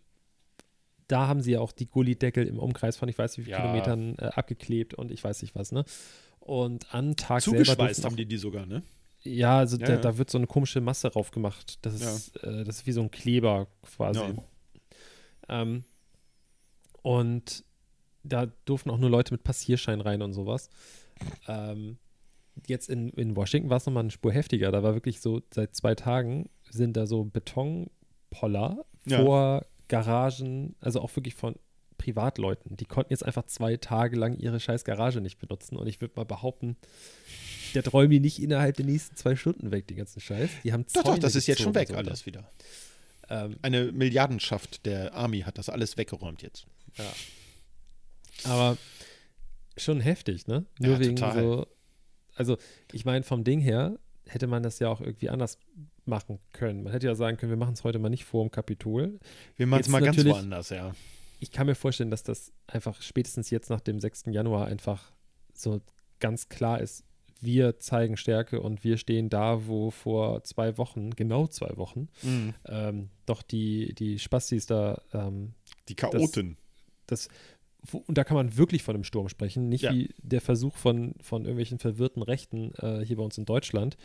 [SPEAKER 2] da haben sie ja auch die Gullideckel im Umkreis von ich weiß wie vielen
[SPEAKER 3] Ja.
[SPEAKER 2] Kilometern äh, abgeklebt und ich weiß nicht was, ne? Und am Tag selber
[SPEAKER 3] Zugeschweißt haben die die sogar, ne?
[SPEAKER 2] Ja, also
[SPEAKER 3] Ja,
[SPEAKER 2] da,
[SPEAKER 3] ja.
[SPEAKER 2] da wird so eine komische Masse drauf gemacht. Das ist, äh, das ist wie so ein Kleber quasi.
[SPEAKER 3] Ja.
[SPEAKER 2] Ähm, und da durften auch nur Leute mit Passierschein rein und sowas. Ähm, jetzt in, in Washington war es nochmal eine Spur heftiger. Da war wirklich so, seit zwei Tagen sind da so Betonpoller
[SPEAKER 3] Ja.
[SPEAKER 2] vor Garagen, also auch wirklich von Privatleuten. Die konnten jetzt einfach zwei Tage lang ihre scheiß Garage nicht benutzen. Und ich würde mal behaupten, der träume nicht innerhalb der nächsten zwei Stunden weg, den ganzen Scheiß. Die haben
[SPEAKER 3] Doch, doch,
[SPEAKER 2] Zäune
[SPEAKER 3] das ist jetzt schon weg
[SPEAKER 2] so.
[SPEAKER 3] alles wieder.
[SPEAKER 2] Ähm,
[SPEAKER 3] Eine Milliardenschaft der Army hat das alles weggeräumt jetzt.
[SPEAKER 2] Aber schon heftig, ne? Nur
[SPEAKER 3] Ja,
[SPEAKER 2] wegen
[SPEAKER 3] total.
[SPEAKER 2] so. Also, ich meine, vom Ding her hätte man das ja auch irgendwie anders machen können. Man hätte ja sagen können, wir machen es heute mal nicht vor dem Kapitol.
[SPEAKER 3] Wir machen es mal ganz woanders, ja.
[SPEAKER 2] Ich kann mir vorstellen, dass das einfach spätestens jetzt nach dem 6. Januar einfach so ganz klar ist. Wir zeigen Stärke und wir stehen da, wo vor zwei Wochen, genau zwei Wochen,
[SPEAKER 3] Mhm.
[SPEAKER 2] ähm, doch die, die Spastis da ähm,
[SPEAKER 3] Die Chaoten.
[SPEAKER 2] das, wo, und da kann man wirklich von einem Sturm sprechen, nicht
[SPEAKER 3] Ja.
[SPEAKER 2] wie der Versuch von, von irgendwelchen verwirrten Rechten äh, hier bei uns in Deutschland,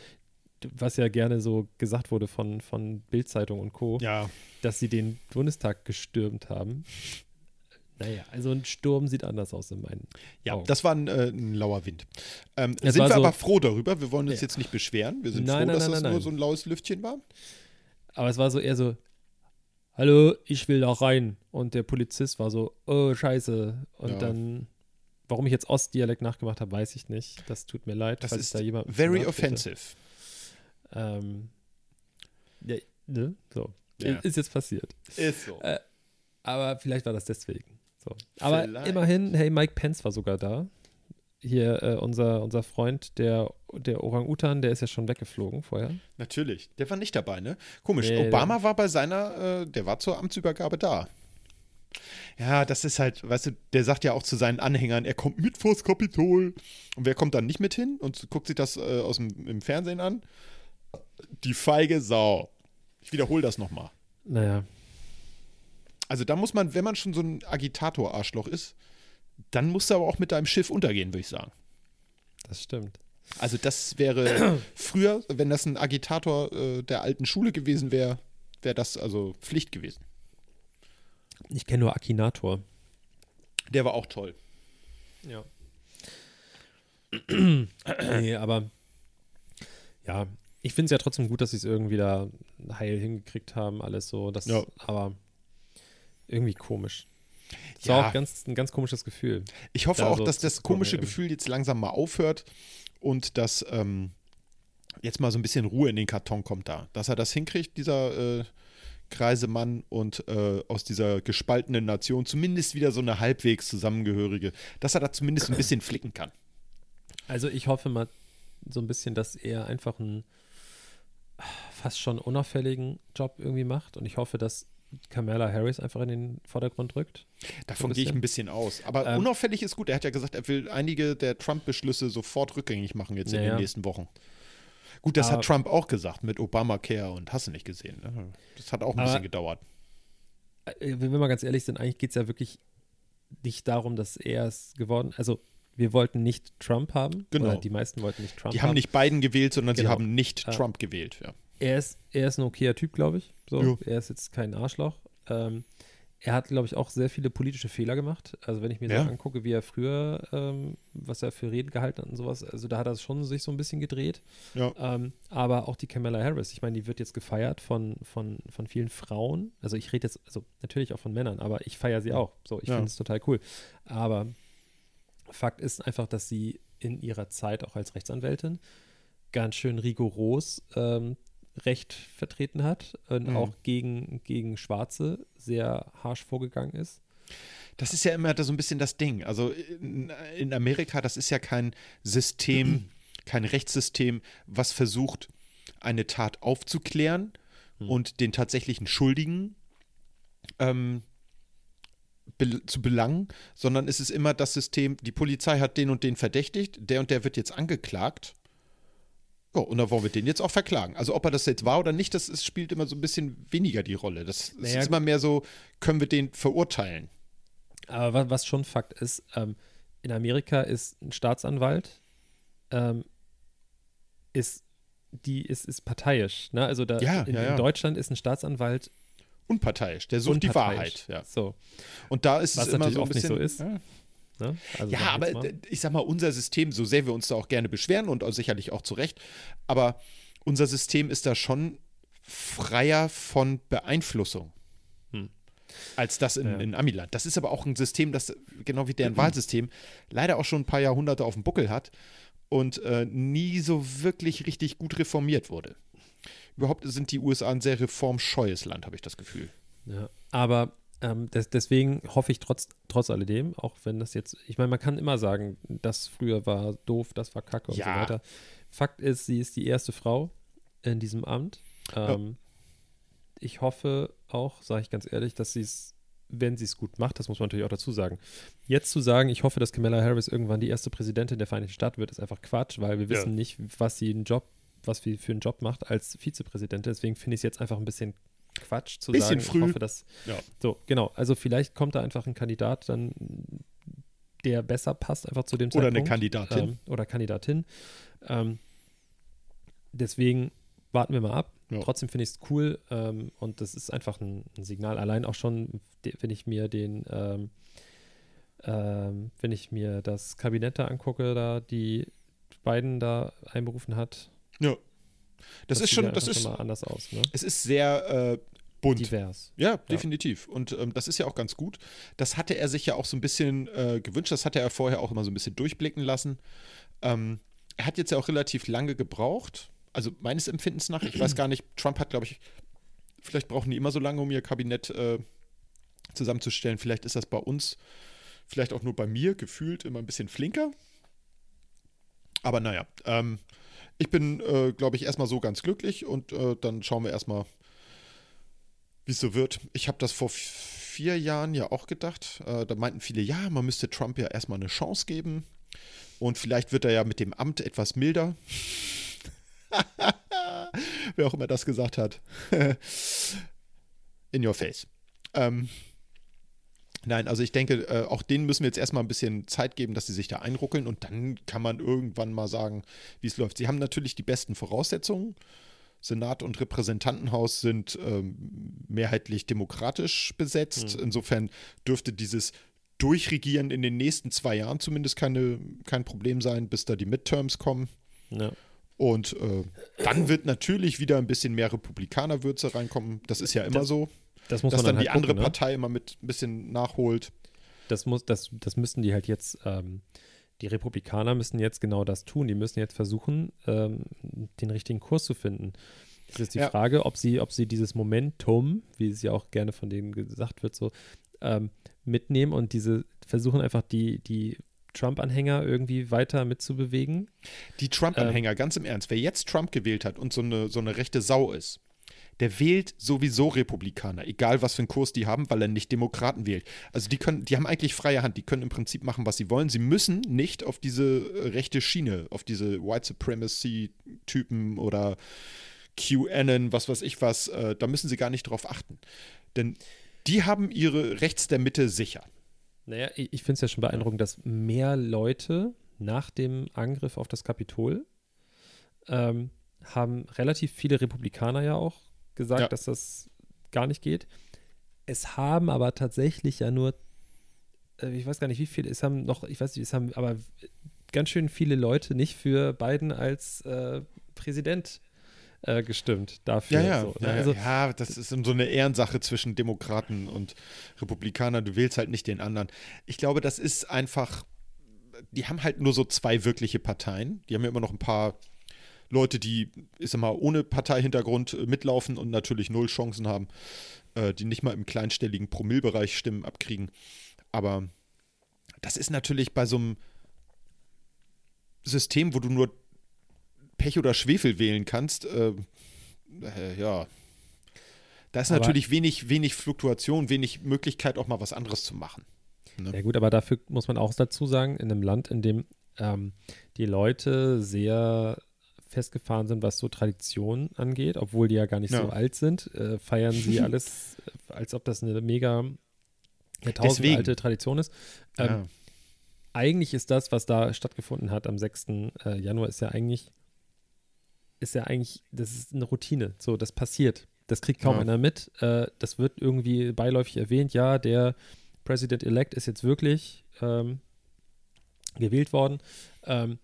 [SPEAKER 2] was ja gerne so gesagt wurde von, von Bildzeitung und Co.,
[SPEAKER 3] ja,
[SPEAKER 2] dass sie den Bundestag gestürmt haben. Naja, also ein Sturm sieht anders aus in meinen
[SPEAKER 3] ja,
[SPEAKER 2] Augen.
[SPEAKER 3] das war ein, äh, ein lauer Wind. Ähm, sind wir
[SPEAKER 2] so-
[SPEAKER 3] aber froh darüber. Wir wollen uns
[SPEAKER 2] Ja.
[SPEAKER 3] jetzt nicht beschweren. Wir sind
[SPEAKER 2] Nein,
[SPEAKER 3] froh,
[SPEAKER 2] nein,
[SPEAKER 3] dass
[SPEAKER 2] nein,
[SPEAKER 3] das nur so ein laues Lüftchen war.
[SPEAKER 2] Aber es war so eher so, hallo, ich will da rein. Und der Polizist war so, oh, scheiße. Und
[SPEAKER 3] Ja.
[SPEAKER 2] dann, warum ich jetzt Ostdialekt nachgemacht habe, weiß ich nicht. Das tut mir leid,
[SPEAKER 3] Das
[SPEAKER 2] falls
[SPEAKER 3] ist
[SPEAKER 2] da jemand
[SPEAKER 3] very offensive.
[SPEAKER 2] Ähm, ja, ne? So.
[SPEAKER 3] Ja.
[SPEAKER 2] Ist jetzt passiert.
[SPEAKER 3] Ist so.
[SPEAKER 2] Äh, Aber vielleicht war das deswegen. So. Aber
[SPEAKER 3] Vielleicht.
[SPEAKER 2] immerhin, hey, Mike Pence war sogar da. Hier, äh, unser, unser Freund, der, der Orang-Utan, der ist ja schon weggeflogen vorher.
[SPEAKER 3] Natürlich. Der war nicht dabei, ne? Komisch.
[SPEAKER 2] Nee,
[SPEAKER 3] Obama war bei seiner, äh, der war zur Amtsübergabe da. Ja, das ist halt, weißt du, der sagt ja auch zu seinen Anhängern, er kommt mit vors Kapitol. Und wer kommt dann nicht mit hin und guckt sich das äh, aus dem, im Fernsehen an? Die feige Sau. Ich wiederhole das nochmal.
[SPEAKER 2] Naja,
[SPEAKER 3] Also da muss man, wenn man schon so ein Agitator-Arschloch ist, dann musst du aber auch mit deinem Schiff untergehen, würde ich sagen.
[SPEAKER 2] das stimmt.
[SPEAKER 3] Also das wäre früher, wenn das ein Agitator äh, der alten Schule gewesen wäre, wäre das also Pflicht gewesen.
[SPEAKER 2] Ich kenne nur Akinator.
[SPEAKER 3] Der war auch toll.
[SPEAKER 2] Ja. nee, aber ja, ich finde es ja trotzdem gut, dass sie es irgendwie da heil hingekriegt haben, alles so. Das,
[SPEAKER 3] Ja.
[SPEAKER 2] Aber irgendwie komisch. Das
[SPEAKER 3] Ja.
[SPEAKER 2] war auch ganz, ein ganz komisches Gefühl.
[SPEAKER 3] Ich hoffe
[SPEAKER 2] Da
[SPEAKER 3] auch,
[SPEAKER 2] so
[SPEAKER 3] dass das komische. Gefühl jetzt langsam mal aufhört und dass ähm, jetzt mal so ein bisschen Ruhe in den Karton kommt da. Dass er das hinkriegt, dieser äh, Kreisemann und äh, aus dieser gespaltenen Nation zumindest wieder so eine halbwegs zusammengehörige, dass er da zumindest ein bisschen flicken kann.
[SPEAKER 2] Also ich hoffe mal so ein bisschen, dass er einfach einen fast schon unauffälligen Job irgendwie macht und ich hoffe, dass Kamala Harris einfach in den Vordergrund rückt.
[SPEAKER 3] Davon gehe ich ein bisschen aus. Aber
[SPEAKER 2] Ähm,
[SPEAKER 3] unauffällig ist gut. Er hat ja gesagt, er will einige der Trump-Beschlüsse sofort rückgängig machen jetzt in
[SPEAKER 2] Ja,
[SPEAKER 3] den nächsten Wochen. Gut, das
[SPEAKER 2] Aber-
[SPEAKER 3] hat Trump auch gesagt mit Obamacare und hast du nicht gesehen. Ne? Das hat auch ein
[SPEAKER 2] Aber-
[SPEAKER 3] bisschen gedauert.
[SPEAKER 2] Äh, Wenn wir mal ganz ehrlich sind, eigentlich geht es ja wirklich nicht darum, dass er es geworden Also wir wollten nicht Trump haben.
[SPEAKER 3] Genau.
[SPEAKER 2] Die meisten wollten nicht Trump
[SPEAKER 3] Die haben nicht Biden gewählt, sondern sie
[SPEAKER 2] Genau.
[SPEAKER 3] haben nicht
[SPEAKER 2] Ja.
[SPEAKER 3] Trump gewählt. Ja.
[SPEAKER 2] Er ist, er ist ein okayer Typ, glaube ich. So. Er ist jetzt kein Arschloch. Ähm, er hat, glaube ich, auch sehr viele politische Fehler gemacht. Also wenn ich mir
[SPEAKER 3] Ja.
[SPEAKER 2] so angucke, wie er früher, ähm, was er für Reden gehalten hat und sowas, also da hat er schon sich so ein bisschen gedreht.
[SPEAKER 3] Ja.
[SPEAKER 2] Ähm, aber auch die Kamala Harris, ich meine, die wird jetzt gefeiert von, von, von vielen Frauen. Also ich rede jetzt, also natürlich auch von Männern, aber ich feiere sie auch. So, ich
[SPEAKER 3] Ja.
[SPEAKER 2] finde es total cool. Aber Fakt ist einfach, dass sie in ihrer Zeit auch als Rechtsanwältin ganz schön rigoros ähm, Recht vertreten hat und
[SPEAKER 3] Mhm.
[SPEAKER 2] auch gegen, gegen Schwarze sehr harsch vorgegangen ist.
[SPEAKER 3] Das ist ja immer so ein bisschen das Ding. Also in, in Amerika, das ist ja kein System, kein Rechtssystem, was versucht, eine Tat aufzuklären
[SPEAKER 2] Hm.
[SPEAKER 3] und den tatsächlichen Schuldigen ähm, be zu belangen, sondern es ist immer das System, die Polizei hat den und den verdächtigt, der und der wird jetzt angeklagt. Ja, und dann wollen wir den jetzt auch verklagen. Also ob er das jetzt war oder nicht, das ist, spielt immer so ein bisschen weniger die Rolle. Das, das
[SPEAKER 2] Naja,
[SPEAKER 3] ist immer mehr so, können wir den verurteilen?
[SPEAKER 2] Aber wa- was schon Fakt ist, ähm, in Amerika ist ein Staatsanwalt, ähm, ist, die ist, ist parteiisch. Ne? Also da
[SPEAKER 3] Ja,
[SPEAKER 2] in,
[SPEAKER 3] ja, ja.
[SPEAKER 2] in Deutschland ist ein Staatsanwalt
[SPEAKER 3] Unparteiisch, der sucht die
[SPEAKER 2] unparteiisch.
[SPEAKER 3] Wahrheit. Ja.
[SPEAKER 2] So,
[SPEAKER 3] Und da ist
[SPEAKER 2] Was
[SPEAKER 3] es immer
[SPEAKER 2] natürlich
[SPEAKER 3] so ein
[SPEAKER 2] oft nicht
[SPEAKER 3] bisschen.
[SPEAKER 2] so ist.
[SPEAKER 3] Ja,
[SPEAKER 2] ne? also
[SPEAKER 3] ja aber
[SPEAKER 2] mal.
[SPEAKER 3] ich sag mal, unser System, so sehr wir uns da auch gerne beschweren und auch sicherlich auch zu Recht, aber unser System ist da schon freier von Beeinflussung.
[SPEAKER 2] Hm.
[SPEAKER 3] Als das in,
[SPEAKER 2] Ja.
[SPEAKER 3] in Amiland. Das ist aber auch ein System, das, genau wie deren Wahlsystem, leider auch schon ein paar Jahrhunderte auf dem Buckel hat und äh, nie so wirklich richtig gut reformiert wurde. Überhaupt sind die USA ein sehr reformscheues Land, habe ich das Gefühl.
[SPEAKER 2] Ja, aber ähm, des, deswegen hoffe ich trotz, trotz alledem, auch wenn das jetzt, ich meine, man kann immer sagen, das früher war doof, das war kacke und so weiter. Fakt ist, sie ist die erste Frau in diesem Amt. Ähm, Ich hoffe auch, sage ich ganz ehrlich, dass sie es, wenn sie es gut macht, das muss man natürlich auch dazu sagen. Jetzt zu sagen, ich hoffe, dass Kamala Harris irgendwann die erste Präsidentin der Vereinigten Staaten wird, ist einfach Quatsch, weil wir
[SPEAKER 3] Ja.
[SPEAKER 2] wissen nicht, was sie einen Job, was sie für einen Job macht als Vizepräsidentin. Deswegen finde ich es jetzt einfach ein bisschen Quatsch zu
[SPEAKER 3] Bisschen
[SPEAKER 2] sagen,
[SPEAKER 3] früh.
[SPEAKER 2] ich hoffe, dass
[SPEAKER 3] Ja.
[SPEAKER 2] so, genau. Also vielleicht kommt da einfach ein Kandidat dann, der besser passt einfach zu dem
[SPEAKER 3] Oder eine
[SPEAKER 2] Zeitpunkt.
[SPEAKER 3] Kandidatin.
[SPEAKER 2] Ähm, oder Kandidatin. Ähm, deswegen warten wir mal ab.
[SPEAKER 3] Ja.
[SPEAKER 2] Trotzdem finde ich es cool ähm, und das ist einfach ein, ein Signal. Allein auch schon, wenn ich mir den, ähm, ähm, wenn ich mir das Kabinett da angucke, da die Biden da einberufen hat.
[SPEAKER 3] Ja. Das, ist
[SPEAKER 2] sieht
[SPEAKER 3] schon, das ist,
[SPEAKER 2] schon mal anders aus, ne?
[SPEAKER 3] es ist sehr äh, bunt.
[SPEAKER 2] Divers.
[SPEAKER 3] Ja, definitiv. Und ähm, das ist ja auch ganz gut. Das hatte er sich ja auch so ein bisschen äh, gewünscht. Das hatte er vorher auch immer so ein bisschen durchblicken lassen. Ähm, er hat jetzt ja auch relativ lange gebraucht. Also meines Empfindens nach. Ich weiß gar nicht. Trump hat, glaube ich, vielleicht brauchen die immer so lange, um ihr Kabinett äh, zusammenzustellen. Vielleicht ist das bei uns, vielleicht auch nur bei mir gefühlt immer ein bisschen flinker. Aber naja, ähm, ich bin, äh, glaube ich, erstmal so ganz glücklich und äh, dann schauen wir erstmal, wie es so wird. Ich habe das vor vier Jahren ja auch gedacht. Äh, da meinten viele, ja, man müsste Trump ja erstmal eine Chance geben. Und vielleicht wird er ja mit dem Amt etwas milder. Wer auch immer das gesagt hat. In your face. Ähm, nein, also ich denke, äh, auch denen müssen wir jetzt erstmal ein bisschen Zeit geben, dass sie sich da einruckeln und dann kann man irgendwann mal sagen, wie es läuft. Sie haben natürlich die besten Voraussetzungen. Senat und Repräsentantenhaus sind ähm, mehrheitlich demokratisch besetzt. Insofern dürfte dieses Durchregieren in den nächsten zwei Jahren zumindest keine, kein Problem sein, bis da die Midterms kommen.
[SPEAKER 2] Ja.
[SPEAKER 3] Und äh, dann wird natürlich wieder ein bisschen mehr Republikanerwürze reinkommen. Das ist ja immer
[SPEAKER 2] Das
[SPEAKER 3] so,
[SPEAKER 2] Das muss
[SPEAKER 3] dass
[SPEAKER 2] man
[SPEAKER 3] dann
[SPEAKER 2] halt
[SPEAKER 3] die andere
[SPEAKER 2] gucken, ne?
[SPEAKER 3] Partei immer mit ein bisschen nachholt.
[SPEAKER 2] das muss, das, das müssen die halt jetzt, ähm, die Republikaner müssen jetzt genau das tun. Die müssen jetzt versuchen, ähm, den richtigen Kurs zu finden. Es ist die
[SPEAKER 3] Ja.
[SPEAKER 2] Frage, ob sie, ob sie dieses Momentum, wie es ja auch gerne von denen gesagt wird, so ähm, mitnehmen und diese versuchen einfach die, die Trump-Anhänger irgendwie weiter mitzubewegen.
[SPEAKER 3] Die
[SPEAKER 2] Ähm.
[SPEAKER 3] Trump-Anhänger, ganz im Ernst, wer jetzt Trump gewählt hat und so eine, so eine rechte Sau ist, der wählt sowieso Republikaner, egal was für einen Kurs die haben, weil er nicht Demokraten wählt. Also die können, die haben eigentlich freie Hand, die können im Prinzip machen, was sie wollen. Sie müssen nicht auf diese äh, rechte Schiene, auf diese White Supremacy-Typen oder QAnon, was weiß ich was, äh, da müssen sie gar nicht drauf achten. Denn die haben ihre rechts der Mitte sicher.
[SPEAKER 2] Naja, ich, finde es ja schon beeindruckend, dass mehr Leute nach dem Angriff auf das Kapitol ähm, haben relativ viele Republikaner ja auch gesagt,
[SPEAKER 3] Ja.
[SPEAKER 2] dass das gar nicht geht. Es haben aber tatsächlich ja nur, äh, ich weiß gar nicht wie viele, es haben noch, ich weiß nicht, es haben aber ganz schön viele Leute nicht für Biden als äh, Präsident äh, gestimmt dafür.
[SPEAKER 3] Ja, ja.
[SPEAKER 2] So, ne?
[SPEAKER 3] ja, ja.
[SPEAKER 2] also,
[SPEAKER 3] ja, das ist so eine Ehrensache zwischen Demokraten und Republikanern. Du wählst halt nicht den anderen. Ich glaube, das ist einfach, die haben halt nur so zwei wirkliche Parteien. Die haben ja immer noch ein paar Leute, die, ich sag mal, ohne Parteihintergrund äh, mitlaufen und natürlich null Chancen haben, äh, die nicht mal im kleinstelligen Promillbereich Stimmen abkriegen. Aber das ist natürlich bei so einem System, wo du nur Pech oder Schwefel wählen kannst, äh, äh, ja. Da ist
[SPEAKER 2] Aber-
[SPEAKER 3] natürlich wenig, wenig Fluktuation, wenig Möglichkeit, auch mal was anderes zu machen. Ne?
[SPEAKER 2] Ja gut, aber dafür muss man auch dazu sagen, in einem Land, in dem ähm, die Leute sehr festgefahren sind, was so Tradition angeht, obwohl die ja gar nicht
[SPEAKER 3] Ja.
[SPEAKER 2] so alt sind, äh, feiern sie alles, äh, als ob das eine mega Jahrtausend
[SPEAKER 3] Deswegen.
[SPEAKER 2] alte Tradition ist. Ähm,
[SPEAKER 3] Ja.
[SPEAKER 2] Eigentlich ist das, was da stattgefunden hat am 6. äh, Januar, ist ja eigentlich, ist ja eigentlich, das ist eine Routine. So, das passiert. Das kriegt kaum
[SPEAKER 3] Ja.
[SPEAKER 2] einer mit. Äh, das wird irgendwie beiläufig erwähnt. Ja, der President-elect ist jetzt wirklich ähm, gewählt worden. Ähm,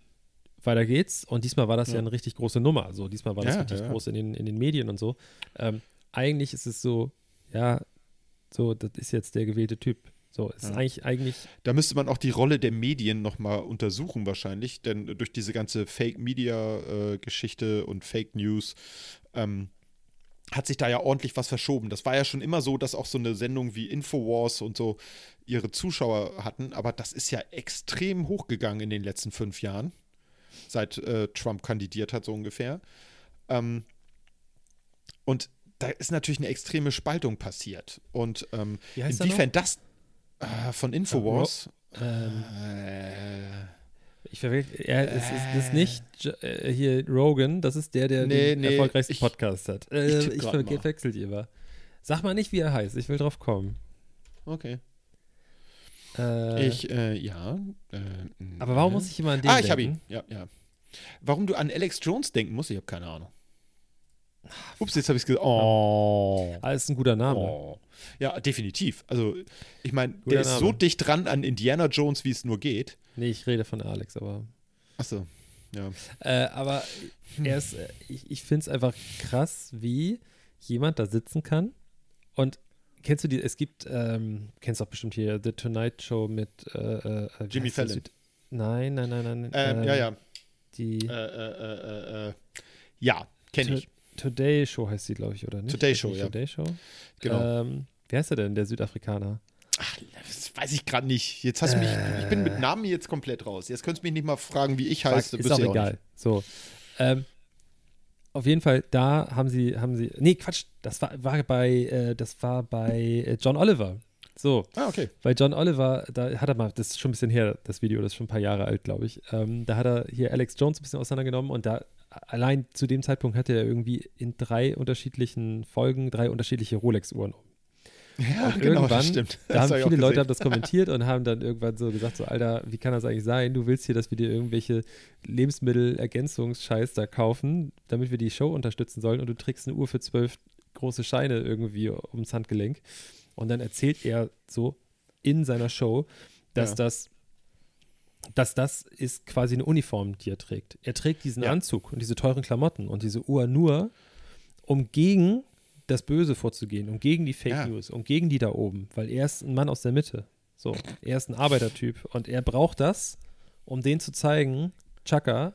[SPEAKER 2] weiter geht's. Und diesmal war das ja,
[SPEAKER 3] Ja.
[SPEAKER 2] eine richtig große Nummer. So, diesmal war das
[SPEAKER 3] Ja,
[SPEAKER 2] richtig
[SPEAKER 3] ja.
[SPEAKER 2] groß in den, in den Medien und so. Ähm, eigentlich ist es so, ja, so, das ist jetzt der gewählte Typ. So, ist eigentlich, eigentlich
[SPEAKER 3] Da müsste man auch die Rolle der Medien nochmal untersuchen wahrscheinlich, denn durch diese ganze Fake-Media-Geschichte und Fake News ähm, hat sich da ja ordentlich was verschoben. Das war ja schon immer so, dass auch so eine Sendung wie Infowars und so ihre Zuschauer hatten, aber das ist ja extrem hochgegangen in den letzten fünf Jahren, seit äh, Trump kandidiert hat, so ungefähr. Ähm, und da ist natürlich eine extreme Spaltung passiert. Und ähm,
[SPEAKER 2] Wie heißt er
[SPEAKER 3] inwiefern das äh, von Infowars.
[SPEAKER 2] Ähm,
[SPEAKER 3] Äh,
[SPEAKER 2] ich verwechsel, er, es ist das ist nicht Jo- äh, hier Rogan, das ist der, der
[SPEAKER 3] Nee,
[SPEAKER 2] den
[SPEAKER 3] nee,
[SPEAKER 2] erfolgreichsten
[SPEAKER 3] ich-
[SPEAKER 2] Podcast hat.
[SPEAKER 3] ich
[SPEAKER 2] Äh, ich verwechsel die immer. Sag mal nicht, wie er heißt, ich will drauf kommen.
[SPEAKER 3] okay.
[SPEAKER 2] Äh,
[SPEAKER 3] Ich, äh, ja. Äh,
[SPEAKER 2] aber warum
[SPEAKER 3] äh.
[SPEAKER 2] muss ich immer an den
[SPEAKER 3] Ah, ich habe ihn. Ja, ja. Warum du an Alex Jones denken musst, ich habe keine Ahnung. Ups, jetzt habe ich es gesagt. Oh.
[SPEAKER 2] Ah, ist ein guter Name.
[SPEAKER 3] oh. Ja, definitiv. Also, ich meine, der ist so
[SPEAKER 2] Name.
[SPEAKER 3] dicht dran an Indiana Jones, wie es nur geht.
[SPEAKER 2] Nee, ich rede von Alex, aber.
[SPEAKER 3] Achso, ja.
[SPEAKER 2] Äh, aber er ist, äh, ich, ich finde es einfach krass, wie jemand da sitzen kann und kennst du die, es gibt, ähm, kennst auch bestimmt hier The Tonight Show mit äh, äh, wie
[SPEAKER 3] Jimmy? Fallon.
[SPEAKER 2] Nein, nein, nein, nein.
[SPEAKER 3] Ähm,
[SPEAKER 2] ähm,
[SPEAKER 3] ja, ja.
[SPEAKER 2] Die
[SPEAKER 3] Äh, äh, äh, äh, äh. Ja, kenne ich.
[SPEAKER 2] Today Show heißt sie, glaube ich, oder nicht?
[SPEAKER 3] Today Show, ja.
[SPEAKER 2] Today Show.
[SPEAKER 3] Genau.
[SPEAKER 2] Ähm, wie heißt er denn, der Südafrikaner?
[SPEAKER 3] Ach, das weiß ich gerade nicht. Jetzt hast du mich, ich bin mit Namen jetzt komplett raus. Jetzt könntest du mich nicht mal fragen, wie ich heiße.
[SPEAKER 2] ist auch egal. So. Ähm, auf jeden Fall, da haben sie, haben sie, nee, Quatsch, das war, war bei, äh, das war bei äh, John Oliver. So.
[SPEAKER 3] Ah, okay.
[SPEAKER 2] bei John Oliver, da hat er mal, das ist schon ein bisschen her, das Video, das ist schon ein paar Jahre alt, glaube ich. Ähm, da hat er hier Alex Jones ein bisschen auseinandergenommen und da allein zu dem Zeitpunkt hatte er irgendwie in drei unterschiedlichen Folgen drei unterschiedliche Rolex-Uhren um.
[SPEAKER 3] Ja,
[SPEAKER 2] Und
[SPEAKER 3] genau,
[SPEAKER 2] irgendwann,
[SPEAKER 3] das stimmt.
[SPEAKER 2] Da
[SPEAKER 3] Das
[SPEAKER 2] haben
[SPEAKER 3] hab ich auch
[SPEAKER 2] viele Leute haben das kommentiert und haben dann irgendwann so gesagt, so Alter, wie kann das eigentlich sein? Du willst hier, dass wir dir irgendwelche Lebensmittelergänzungsscheiß da kaufen, damit wir die Show unterstützen sollen und du trägst eine Uhr für zwölf große Scheine irgendwie ums Handgelenk. Und dann erzählt er so in seiner Show, dass
[SPEAKER 3] Ja.
[SPEAKER 2] das dass das ist quasi eine Uniform, die er trägt. Er trägt diesen
[SPEAKER 3] Ja.
[SPEAKER 2] Anzug und diese teuren Klamotten und diese Uhr nur, um gegen das Böse vorzugehen, um gegen die Fake
[SPEAKER 3] Ja.
[SPEAKER 2] News, um gegen die da oben, weil er ist ein Mann aus der Mitte. So, er ist ein Arbeitertyp und er braucht das, um denen zu zeigen, Chaka,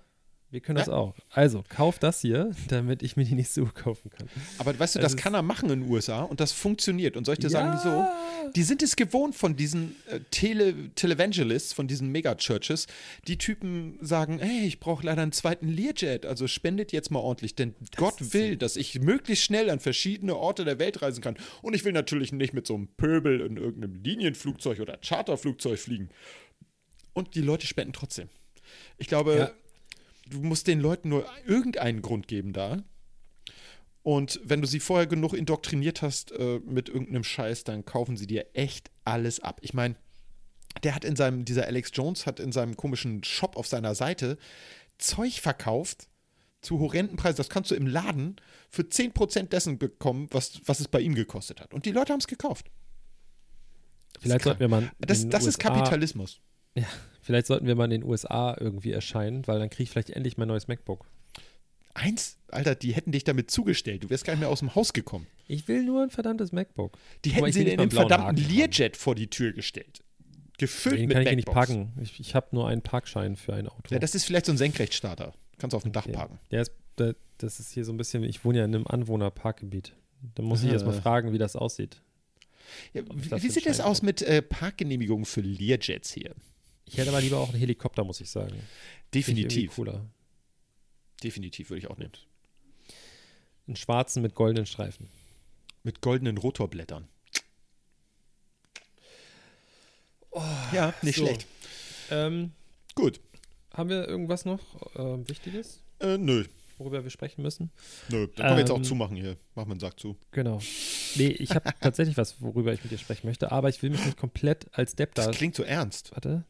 [SPEAKER 2] wir können das
[SPEAKER 3] Ja.
[SPEAKER 2] auch. Also, kauf das hier, damit ich mir die nächste Uhr kaufen kann.
[SPEAKER 3] Aber weißt du, das
[SPEAKER 2] ist-
[SPEAKER 3] kann er machen in den USA und das funktioniert. Und soll ich dir sagen, wieso?
[SPEAKER 2] Ja.
[SPEAKER 3] Die sind es gewohnt von diesen äh, Tele Televangelists, von diesen Megachurches. Die Typen sagen, hey, ich brauche leider einen zweiten Learjet, also spendet jetzt mal ordentlich, denn Gott
[SPEAKER 2] ist
[SPEAKER 3] will, dass ich möglichst schnell an verschiedene Orte der Welt reisen kann. Und ich will natürlich nicht mit so einem Pöbel in irgendeinem Linienflugzeug oder Charterflugzeug fliegen. Und die Leute spenden trotzdem. Ich glaube,
[SPEAKER 2] Ja.
[SPEAKER 3] Du musst den Leuten nur irgendeinen Grund geben da. Und wenn du sie vorher genug indoktriniert hast äh, mit irgendeinem Scheiß, dann kaufen sie dir echt alles ab. Ich meine, der hat in seinem, dieser Alex Jones hat in seinem komischen Shop auf seiner Seite Zeug verkauft zu horrenden Preisen. Das kannst du im Laden für 10% dessen bekommen, was, was es bei ihm gekostet hat. Und die Leute haben es gekauft.
[SPEAKER 2] Vielleicht sollten wir mal.
[SPEAKER 3] Das, das ist Kapitalismus.
[SPEAKER 2] Ja, vielleicht sollten wir mal in den USA irgendwie erscheinen, weil dann kriege ich vielleicht endlich mein neues MacBook.
[SPEAKER 3] Eins, Alter, die hätten dich damit zugestellt. Du wärst gar nicht mehr aus dem Haus gekommen.
[SPEAKER 2] Ich will nur ein verdammtes MacBook.
[SPEAKER 3] Die hätten sie in den verdammten
[SPEAKER 2] Haken
[SPEAKER 3] Learjet vor die Tür gestellt. Gefüllt
[SPEAKER 2] Den
[SPEAKER 3] mit
[SPEAKER 2] kann ich nicht parken. Ich, ich habe nur einen Parkschein für ein Auto.
[SPEAKER 3] Ja, das ist vielleicht so ein Senkrechtstarter. Kannst du auf dem Dach
[SPEAKER 2] Okay.
[SPEAKER 3] parken.
[SPEAKER 2] Der ist, der, das ist hier so ein bisschen, ich wohne ja in einem Anwohnerparkgebiet. Da muss ich erst mal fragen, wie das aussieht.
[SPEAKER 3] Ja, wie sieht es
[SPEAKER 2] entscheiden
[SPEAKER 3] aus mit äh, Parkgenehmigungen für Learjets hier?
[SPEAKER 2] Ich hätte aber lieber auch einen Helikopter, muss ich sagen. Finde ich
[SPEAKER 3] Definitiv.
[SPEAKER 2] Cooler.
[SPEAKER 3] Definitiv würde ich auch nehmen.
[SPEAKER 2] Einen schwarzen mit goldenen Streifen.
[SPEAKER 3] Mit goldenen Rotorblättern. ja, nicht
[SPEAKER 2] so.
[SPEAKER 3] schlecht.
[SPEAKER 2] Ähm,
[SPEAKER 3] Gut.
[SPEAKER 2] haben wir irgendwas noch ähm, Wichtiges,
[SPEAKER 3] Äh, nö,
[SPEAKER 2] worüber wir sprechen müssen?
[SPEAKER 3] nö. Dann können wir jetzt auch
[SPEAKER 2] Ähm,
[SPEAKER 3] zumachen hier. Machen wir einen Sack zu.
[SPEAKER 2] Genau. Nee, ich habe tatsächlich was, worüber ich mit dir sprechen möchte, aber ich will mich nicht komplett als Depp da.
[SPEAKER 3] Das klingt so ernst.
[SPEAKER 2] Warte.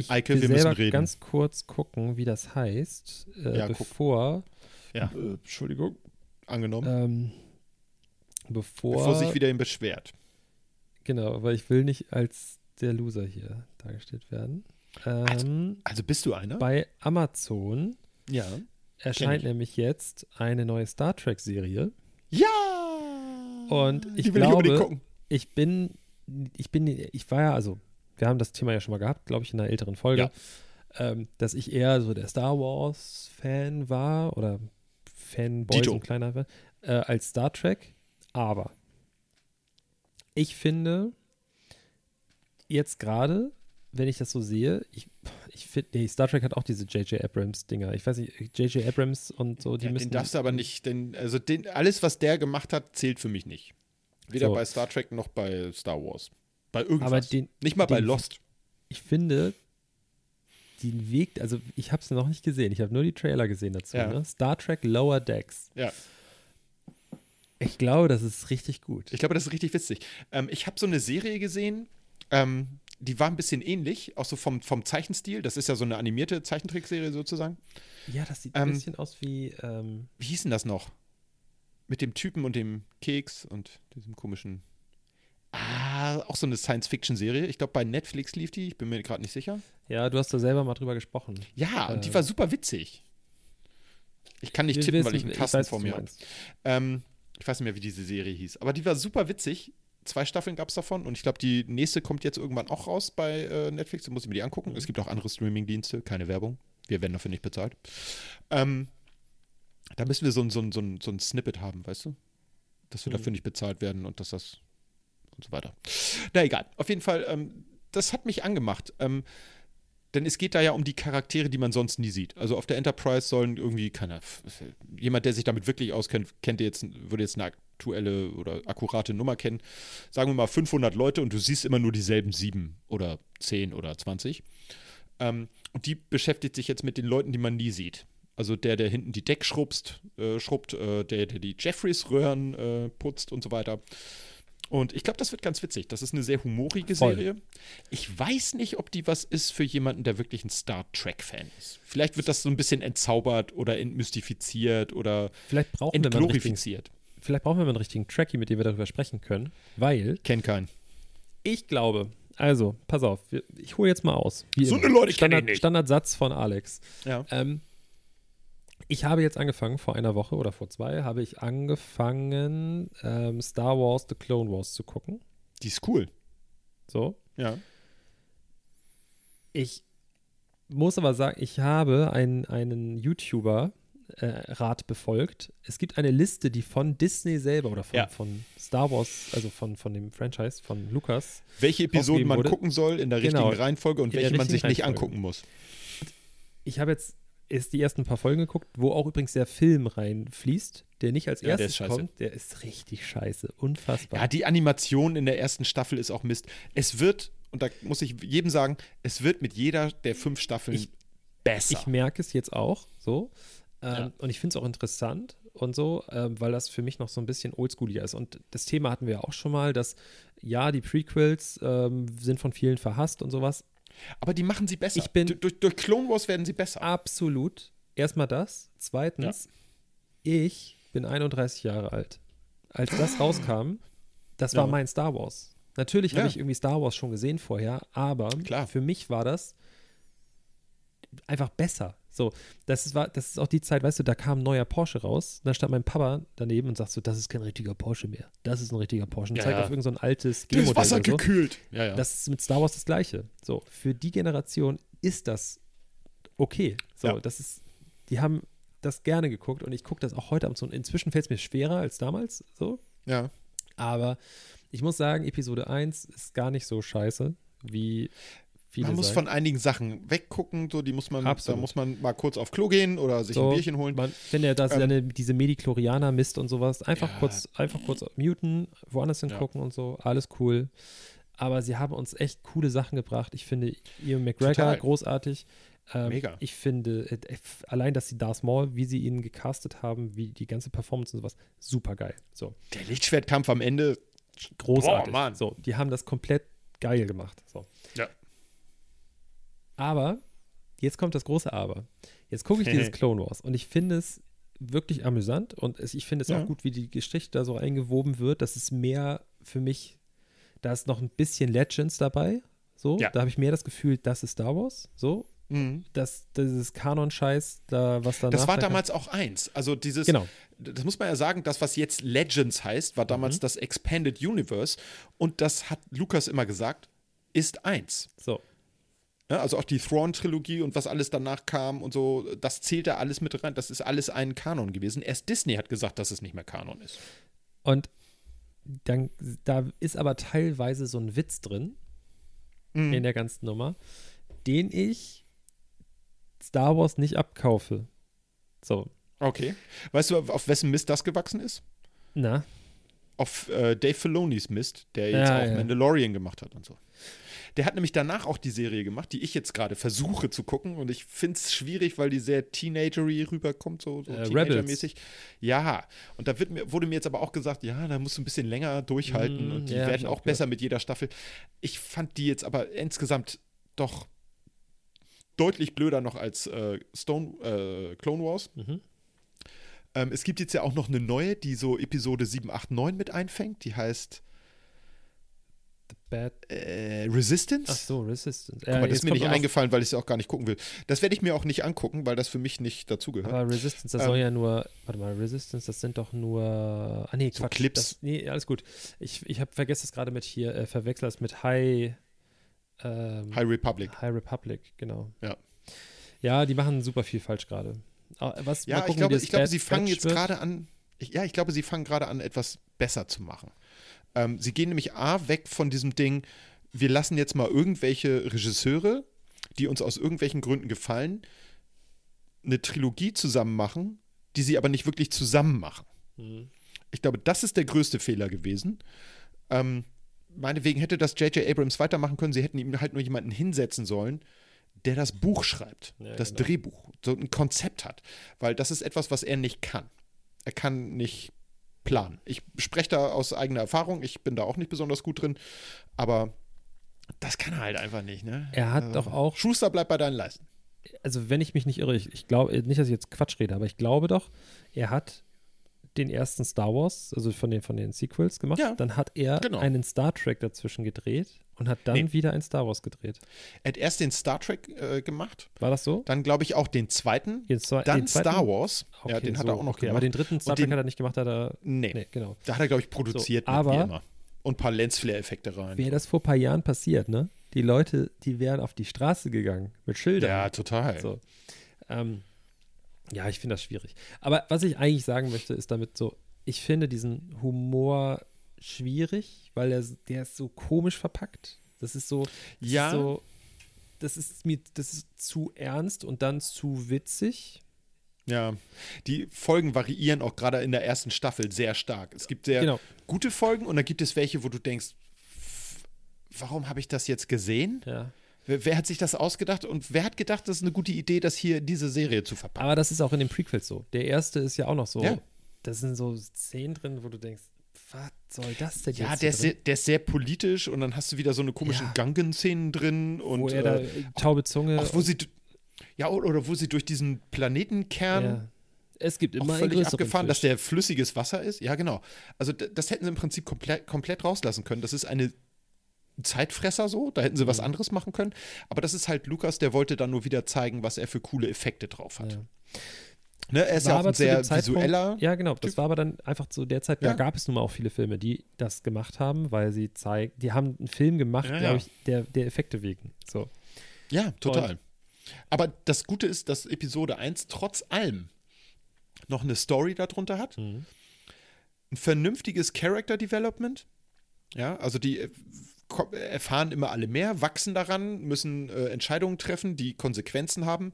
[SPEAKER 2] Ich
[SPEAKER 3] Eike,
[SPEAKER 2] will
[SPEAKER 3] wir müssen
[SPEAKER 2] selber
[SPEAKER 3] reden.
[SPEAKER 2] ganz kurz gucken, wie das heißt, äh,
[SPEAKER 3] Ja,
[SPEAKER 2] bevor.
[SPEAKER 3] Ja.
[SPEAKER 2] Äh, Entschuldigung.
[SPEAKER 3] Angenommen.
[SPEAKER 2] Ähm, bevor.
[SPEAKER 3] Bevor sich wieder ihn beschwert.
[SPEAKER 2] Genau, weil ich will nicht als der Loser hier dargestellt werden. Ähm,
[SPEAKER 3] Also bist du einer?
[SPEAKER 2] bei Amazon
[SPEAKER 3] ja.
[SPEAKER 2] erscheint
[SPEAKER 3] ich.
[SPEAKER 2] nämlich jetzt eine neue Star Trek-Serie.
[SPEAKER 3] Ja!
[SPEAKER 2] Und ich
[SPEAKER 3] ich
[SPEAKER 2] glaube-
[SPEAKER 3] gucken.
[SPEAKER 2] Ich bin, ich bin, ich war ja, also, wir haben das Thema ja schon mal gehabt, glaube ich, in einer älteren Folge, ähm, dass ich eher so der Star Wars-Fan war oder Fanboy, so ein kleiner Fan, äh, als Star Trek. Aber ich finde, jetzt gerade, wenn ich das so sehe, ich, ich finde, nee, Star Trek hat auch diese J.J. Abrams-Dinger. Ich weiß nicht, J.J. Abrams und so, die
[SPEAKER 3] Ja,
[SPEAKER 2] müssen.
[SPEAKER 3] den darfst du aber nicht, denn, also den, alles, was der gemacht hat, zählt für mich nicht. Weder
[SPEAKER 2] So.
[SPEAKER 3] bei Star Trek noch bei Star Wars. Bei irgendwas.
[SPEAKER 2] Aber den-
[SPEAKER 3] nicht mal bei
[SPEAKER 2] den-
[SPEAKER 3] Lost.
[SPEAKER 2] ich finde, den Weg, also ich habe es noch nicht gesehen, ich habe nur die Trailer gesehen dazu.
[SPEAKER 3] Ja.
[SPEAKER 2] Ne? Star Trek Lower Decks.
[SPEAKER 3] Ja.
[SPEAKER 2] Ich glaube, das ist richtig gut.
[SPEAKER 3] Ich glaube, das ist richtig witzig. Ähm, ich habe so eine Serie gesehen, ähm, die war ein bisschen ähnlich, auch so vom, vom Zeichenstil. Das ist ja so eine animierte Zeichentrickserie sozusagen.
[SPEAKER 2] Ja, das sieht
[SPEAKER 3] Ähm,
[SPEAKER 2] ein bisschen aus wie, ähm,
[SPEAKER 3] Wie hieß denn das noch? Mit dem Typen und dem Keks und diesem komischen. Auch so eine Science-Fiction-Serie. Ich glaube, bei Netflix lief die. Ich bin mir gerade nicht sicher.
[SPEAKER 2] ja, du hast da selber mal drüber gesprochen.
[SPEAKER 3] Ja, und die
[SPEAKER 2] Äh.
[SPEAKER 3] war super witzig. Ich kann nicht tippen, weil ich einen Kasten
[SPEAKER 2] weiß,
[SPEAKER 3] vor mir habe. Ähm, ich weiß nicht mehr, wie diese Serie hieß. Aber die war super witzig. Zwei Staffeln gab es davon. Und ich glaube, die nächste kommt jetzt irgendwann auch raus bei äh, Netflix. Da muss ich mir die angucken. Es gibt auch andere Streaming-Dienste. Keine Werbung. Wir werden dafür nicht bezahlt. Ähm, da müssen wir so ein, so, ein, so, ein, so ein Snippet haben, weißt du? Dass wir
[SPEAKER 2] Mhm.
[SPEAKER 3] dafür nicht bezahlt werden und dass das und so weiter. Na egal. Auf jeden Fall, ähm, das hat mich angemacht. Ähm, denn es geht da ja um die Charaktere, die man sonst nie sieht. Also auf der Enterprise sollen irgendwie, keine jemand, der sich damit wirklich auskennt, kennt jetzt, würde jetzt eine aktuelle oder akkurate Nummer kennen. Sagen wir mal 500 Leute und du siehst immer nur dieselben sieben oder zehn oder 20. Ähm, und die beschäftigt sich jetzt mit den Leuten, die man nie sieht. Also der, der hinten die Deck schrubst, äh, schrubbt, äh, der, der die Jeffreys-Röhren äh, putzt und so weiter. Und ich glaube, das wird ganz witzig. Das ist eine sehr humorige
[SPEAKER 2] Voll.
[SPEAKER 3] Serie. Ich weiß nicht, ob die was ist für jemanden, der wirklich ein Star Trek-Fan ist. Vielleicht wird das so ein bisschen entzaubert oder entmystifiziert oder
[SPEAKER 2] Vielleicht brauchen, wir
[SPEAKER 3] entglorifiziert.
[SPEAKER 2] vielleicht brauchen wir mal einen richtigen Trackie, mit dem wir darüber sprechen können, weil
[SPEAKER 3] Kenn keinen.
[SPEAKER 2] ich glaube, also, pass auf, wir- ich hole jetzt mal aus. Wie
[SPEAKER 3] So eine Leute kenn ich
[SPEAKER 2] Standard,
[SPEAKER 3] nicht.
[SPEAKER 2] Standardsatz von Alex.
[SPEAKER 3] Ja.
[SPEAKER 2] Ähm, ich habe jetzt angefangen, vor einer Woche oder vor zwei, habe ich angefangen, ähm, Star Wars The Clone Wars zu gucken.
[SPEAKER 3] Die ist cool.
[SPEAKER 2] So.
[SPEAKER 3] Ja.
[SPEAKER 2] Ich muss aber sagen, ich habe einen, einen YouTuber äh, Rat befolgt. Es gibt eine Liste, die von Disney selber oder von,
[SPEAKER 3] Ja.
[SPEAKER 2] von Star Wars, also von, von dem Franchise, von Lucas.
[SPEAKER 3] Welche Episoden man
[SPEAKER 2] wurde.
[SPEAKER 3] gucken soll in der
[SPEAKER 2] Genau.
[SPEAKER 3] richtigen Reihenfolge und welche man sich nicht angucken muss.
[SPEAKER 2] Ich habe jetzt erst die ersten paar Folgen geguckt, wo auch übrigens der Film reinfließt, der nicht als
[SPEAKER 3] Ja, der
[SPEAKER 2] erstes
[SPEAKER 3] ist scheiße.
[SPEAKER 2] kommt. Der ist richtig scheiße. Unfassbar.
[SPEAKER 3] Ja, die Animation in der ersten Staffel ist auch Mist. Es wird, und da muss ich jedem sagen, es wird mit jeder der fünf Staffeln
[SPEAKER 2] Ich-
[SPEAKER 3] besser.
[SPEAKER 2] Ich merke es jetzt auch so. Ähm,
[SPEAKER 3] Ja.
[SPEAKER 2] Und ich finde es auch interessant und so, ähm, weil das für mich noch so ein bisschen oldschooliger ist. Und das Thema hatten wir ja auch schon mal, dass ja, die Prequels ähm, sind von vielen verhasst und sowas.
[SPEAKER 3] Aber die machen sie besser.
[SPEAKER 2] Ich bin-
[SPEAKER 3] Du- durch, durch Clone Wars werden sie besser.
[SPEAKER 2] Absolut. Erstmal das. Zweitens, ich bin 31 Jahre alt. Als das rauskam, das war
[SPEAKER 3] Ja.
[SPEAKER 2] mein Star Wars. Natürlich habe
[SPEAKER 3] Ja.
[SPEAKER 2] ich irgendwie Star Wars schon gesehen vorher, aber
[SPEAKER 3] Klar.
[SPEAKER 2] für mich war das einfach besser. So, das ist, war, das ist auch die Zeit, weißt du, da kam ein neuer Porsche raus, da stand mein Papa daneben und sagt so, das ist kein richtiger Porsche mehr. Das ist ein richtiger Porsche. Und
[SPEAKER 3] Ja,
[SPEAKER 2] zeigt
[SPEAKER 3] ja.
[SPEAKER 2] auf irgendein so ein altes
[SPEAKER 3] Das
[SPEAKER 2] G-Modell
[SPEAKER 3] Wasser
[SPEAKER 2] oder so.
[SPEAKER 3] gekühlt. Ja, ja.
[SPEAKER 2] Das ist mit Star Wars das Gleiche. So, für die Generation ist das okay. So,
[SPEAKER 3] Ja.
[SPEAKER 2] das ist, die haben das gerne geguckt und ich gucke das auch heute Abend so. Inzwischen fällt es mir schwerer als damals, so.
[SPEAKER 3] ja.
[SPEAKER 2] Aber Ich muss sagen, Episode 1 ist gar nicht so scheiße, wie
[SPEAKER 3] Man muss
[SPEAKER 2] sagen.
[SPEAKER 3] von einigen Sachen weggucken, so die muss man, da
[SPEAKER 2] Absolut.
[SPEAKER 3] muss man mal kurz auf Klo gehen oder sich
[SPEAKER 2] So,
[SPEAKER 3] ein Bierchen holen.
[SPEAKER 2] Man, wenn er das
[SPEAKER 3] Ähm,
[SPEAKER 2] seine, diese Mediklorianer misst und sowas, einfach
[SPEAKER 3] Ja.
[SPEAKER 2] kurz, einfach kurz muten, woanders hingucken und so, alles cool. Aber sie haben uns echt coole Sachen gebracht. Ich finde Ian McGregor
[SPEAKER 3] Total.
[SPEAKER 2] großartig. Ähm,
[SPEAKER 3] Mega.
[SPEAKER 2] Ich finde, äh, äh, allein, dass sie Darth Maul, wie sie ihn gecastet haben, wie die ganze Performance und sowas, super geil. So,
[SPEAKER 3] Der Lichtschwertkampf am Ende,
[SPEAKER 2] großartig.
[SPEAKER 3] Boah, Mann.
[SPEAKER 2] So, die haben das komplett geil gemacht. So.
[SPEAKER 3] Ja.
[SPEAKER 2] Aber, jetzt kommt das große Aber. Jetzt gucke ich dieses Clone Wars und ich finde es wirklich amüsant und ich finde es
[SPEAKER 3] Ja.
[SPEAKER 2] auch gut, wie die Geschichte da so eingewoben wird. Das ist mehr für mich, da ist noch ein bisschen Legends dabei. So,
[SPEAKER 3] Ja.
[SPEAKER 2] da habe ich mehr das Gefühl, das ist Star Wars. So,
[SPEAKER 3] Mhm.
[SPEAKER 2] das, dieses Kanon-Scheiß, da, was danach.
[SPEAKER 3] das war damals auch eins. Also dieses,
[SPEAKER 2] Genau.
[SPEAKER 3] das muss man ja sagen, das, was jetzt Legends heißt, war damals
[SPEAKER 2] Mhm.
[SPEAKER 3] das Expanded Universe und das hat Lukas immer gesagt, ist eins.
[SPEAKER 2] So.
[SPEAKER 3] Ja, also auch die Thrawn-Trilogie und was alles danach kam und so, das zählt da alles mit rein. Das ist alles ein Kanon gewesen. Erst Disney hat gesagt, dass es nicht mehr Kanon ist.
[SPEAKER 2] Und dann, da ist aber teilweise so ein Witz drin
[SPEAKER 3] Mhm.
[SPEAKER 2] in der ganzen Nummer, den ich Star Wars nicht abkaufe. So,
[SPEAKER 3] Okay. Weißt du, auf wessen Mist das gewachsen ist?
[SPEAKER 2] na,
[SPEAKER 3] Auf äh, Dave Filonis Mist, der jetzt
[SPEAKER 2] Ja,
[SPEAKER 3] auch
[SPEAKER 2] ja.
[SPEAKER 3] Mandalorian gemacht hat und so. Der hat nämlich danach auch die Serie gemacht, die ich jetzt gerade versuche zu gucken. Und ich finde es schwierig, weil die sehr teenagery rüberkommt, so, so
[SPEAKER 2] Äh,
[SPEAKER 3] Teenager-mäßig. Ja, und da mir, wurde mir jetzt aber auch gesagt, ja, da musst du ein bisschen länger durchhalten
[SPEAKER 2] Mm,
[SPEAKER 3] und die
[SPEAKER 2] ja,
[SPEAKER 3] werden auch
[SPEAKER 2] auch
[SPEAKER 3] besser mit jeder Staffel. Ich fand die jetzt aber insgesamt doch deutlich blöder noch als äh, Stone, äh, Clone Wars.
[SPEAKER 2] Mhm.
[SPEAKER 3] Ähm, es gibt jetzt ja auch noch eine neue, die so Episode 7, 8, 9 mit einfängt. Die heißt
[SPEAKER 2] Bad.
[SPEAKER 3] äh, Resistance.
[SPEAKER 2] Ach so, Resistance.
[SPEAKER 3] Aber das
[SPEAKER 2] jetzt
[SPEAKER 3] ist mir nicht eingefallen, weil ich es auch gar nicht gucken will. Das werde ich mir auch nicht angucken, weil das für mich nicht dazugehört.
[SPEAKER 2] Aber Resistance, das
[SPEAKER 3] Ähm,
[SPEAKER 2] soll ja nur, warte mal, Resistance, das sind doch nur, ah nee,
[SPEAKER 3] So
[SPEAKER 2] Quatsch.
[SPEAKER 3] Clips.
[SPEAKER 2] Das, nee, alles gut. Ich, ich habe vergessen es gerade mit hier, äh, verwechselt das mit High, ähm,
[SPEAKER 3] High Republic.
[SPEAKER 2] High Republic, genau.
[SPEAKER 3] Ja.
[SPEAKER 2] Ja, die machen super viel falsch gerade. Ah, Was, mal
[SPEAKER 3] Ja,
[SPEAKER 2] gucken,
[SPEAKER 3] ich glaube,
[SPEAKER 2] das
[SPEAKER 3] ich glaube, sie fangen jetzt gerade an. Ich, ja, ich glaube, sie fangen gerade an, etwas besser zu machen. Ähm, sie gehen nämlich A weg von diesem Ding, wir lassen jetzt mal irgendwelche Regisseure, die uns aus irgendwelchen Gründen gefallen, eine Trilogie zusammen machen, die sie aber nicht wirklich zusammen machen.
[SPEAKER 2] Mhm.
[SPEAKER 3] Ich glaube, das ist der größte Fehler gewesen. Ähm, meinetwegen hätte das J.J. Abrams weitermachen können. Sie hätten ihm halt nur jemanden hinsetzen sollen, der das Buch schreibt,
[SPEAKER 2] Ja,
[SPEAKER 3] das
[SPEAKER 2] genau.
[SPEAKER 3] Drehbuch, so ein Konzept hat. Weil das ist etwas, was er nicht kann. Er kann nicht planen. Ich spreche da aus eigener Erfahrung. Ich bin da auch nicht besonders gut drin. Aber das kann er halt einfach nicht, ne?
[SPEAKER 2] Er hat
[SPEAKER 3] Also,
[SPEAKER 2] doch auch
[SPEAKER 3] Schuster bleibt bei deinen Leisten.
[SPEAKER 2] also wenn ich mich nicht irre, ich, ich glaube, nicht, dass ich jetzt Quatsch rede, aber ich glaube doch, er hat den ersten Star Wars, also von den, von den Sequels gemacht.
[SPEAKER 3] Ja,
[SPEAKER 2] dann hat er
[SPEAKER 3] genau.
[SPEAKER 2] einen Star Trek dazwischen gedreht und hat dann
[SPEAKER 3] Nee.
[SPEAKER 2] wieder ein Star Wars gedreht.
[SPEAKER 3] Er hat erst den Star Trek äh, gemacht,
[SPEAKER 2] War das so?
[SPEAKER 3] dann glaube ich auch den zweiten,
[SPEAKER 2] Den, zwei,
[SPEAKER 3] dann
[SPEAKER 2] den zweiten?
[SPEAKER 3] Star Wars. ja,
[SPEAKER 2] Okay,
[SPEAKER 3] den hat
[SPEAKER 2] so,
[SPEAKER 3] er auch noch
[SPEAKER 2] okay,
[SPEAKER 3] gemacht.
[SPEAKER 2] Aber den dritten Star Trek
[SPEAKER 3] den-
[SPEAKER 2] hat er nicht gemacht, hat er.
[SPEAKER 3] nee,
[SPEAKER 2] Nee, genau.
[SPEAKER 3] da hat er, glaube ich, produziert,
[SPEAKER 2] So, aber-.
[SPEAKER 3] Und ein paar Lensflare-Effekte rein.
[SPEAKER 2] Wäre das vor ein paar Jahren passiert, ne? Die Leute, die wären auf die Straße gegangen mit Schildern.
[SPEAKER 3] Ja, total.
[SPEAKER 2] So. Ähm, ja, ich finde das schwierig. Aber was ich eigentlich sagen möchte, ist damit so, ich finde diesen Humor schwierig, weil er, der ist so komisch verpackt. Das ist so, das
[SPEAKER 3] Ja.
[SPEAKER 2] ist so, das ist mir, das ist zu ernst und dann zu witzig.
[SPEAKER 3] Ja, die Folgen variieren auch gerade in der ersten Staffel sehr stark. Es gibt sehr
[SPEAKER 2] Genau.
[SPEAKER 3] gute Folgen und dann gibt es welche, wo du denkst, "F- warum habe ich das jetzt gesehen?
[SPEAKER 2] Ja.
[SPEAKER 3] Wer, hat sich das ausgedacht und wer hat gedacht, das ist eine gute Idee, das hier in diese Serie zu verpacken?
[SPEAKER 2] Aber das ist auch in den Prequels so. Der erste ist ja auch noch so.
[SPEAKER 3] Ja.
[SPEAKER 2] Da sind so Szenen drin, wo du denkst, was soll das denn
[SPEAKER 3] Ja,
[SPEAKER 2] jetzt?
[SPEAKER 3] der
[SPEAKER 2] hier
[SPEAKER 3] ist, sehr, der ist sehr politisch und dann hast du wieder so eine komischen
[SPEAKER 2] Ja.
[SPEAKER 3] Gangen-Szenen drin und
[SPEAKER 2] wo er da
[SPEAKER 3] äh,
[SPEAKER 2] taube Zunge.
[SPEAKER 3] auch wo sie ja oder, wo sie durch diesen Planetenkern
[SPEAKER 2] ja. Es gibt
[SPEAKER 3] auch
[SPEAKER 2] immer einen
[SPEAKER 3] völlig abgefahren, dass
[SPEAKER 2] Fisch.
[SPEAKER 3] der flüssiges Wasser ist. Ja, genau. Also das hätten sie im Prinzip komplett, komplett rauslassen können. Das ist eine Zeitfresser so, da hätten sie was
[SPEAKER 2] Mhm.
[SPEAKER 3] anderes machen können. Aber das ist halt Lukas, der wollte dann nur wieder zeigen, was er für coole Effekte drauf hat.
[SPEAKER 2] Ja.
[SPEAKER 3] Ne, er ist
[SPEAKER 2] War
[SPEAKER 3] ja auch
[SPEAKER 2] aber
[SPEAKER 3] ein sehr visueller.
[SPEAKER 2] Ja, genau. Das
[SPEAKER 3] Typ.
[SPEAKER 2] war aber dann einfach zu der Zeit, da
[SPEAKER 3] Ja.
[SPEAKER 2] gab es nun mal auch viele Filme, die das gemacht haben, weil sie zeigen, die haben einen Film gemacht,
[SPEAKER 3] Ja,
[SPEAKER 2] glaube ich, der, der Effekte wegen. So.
[SPEAKER 3] Ja, total. Aber das Gute ist, dass Episode 1 trotz allem noch eine Story darunter hat,
[SPEAKER 2] Mhm.
[SPEAKER 3] ein vernünftiges Character Development Ja, also die äh, erfahren immer alle mehr, wachsen daran, müssen äh, Entscheidungen treffen, die Konsequenzen haben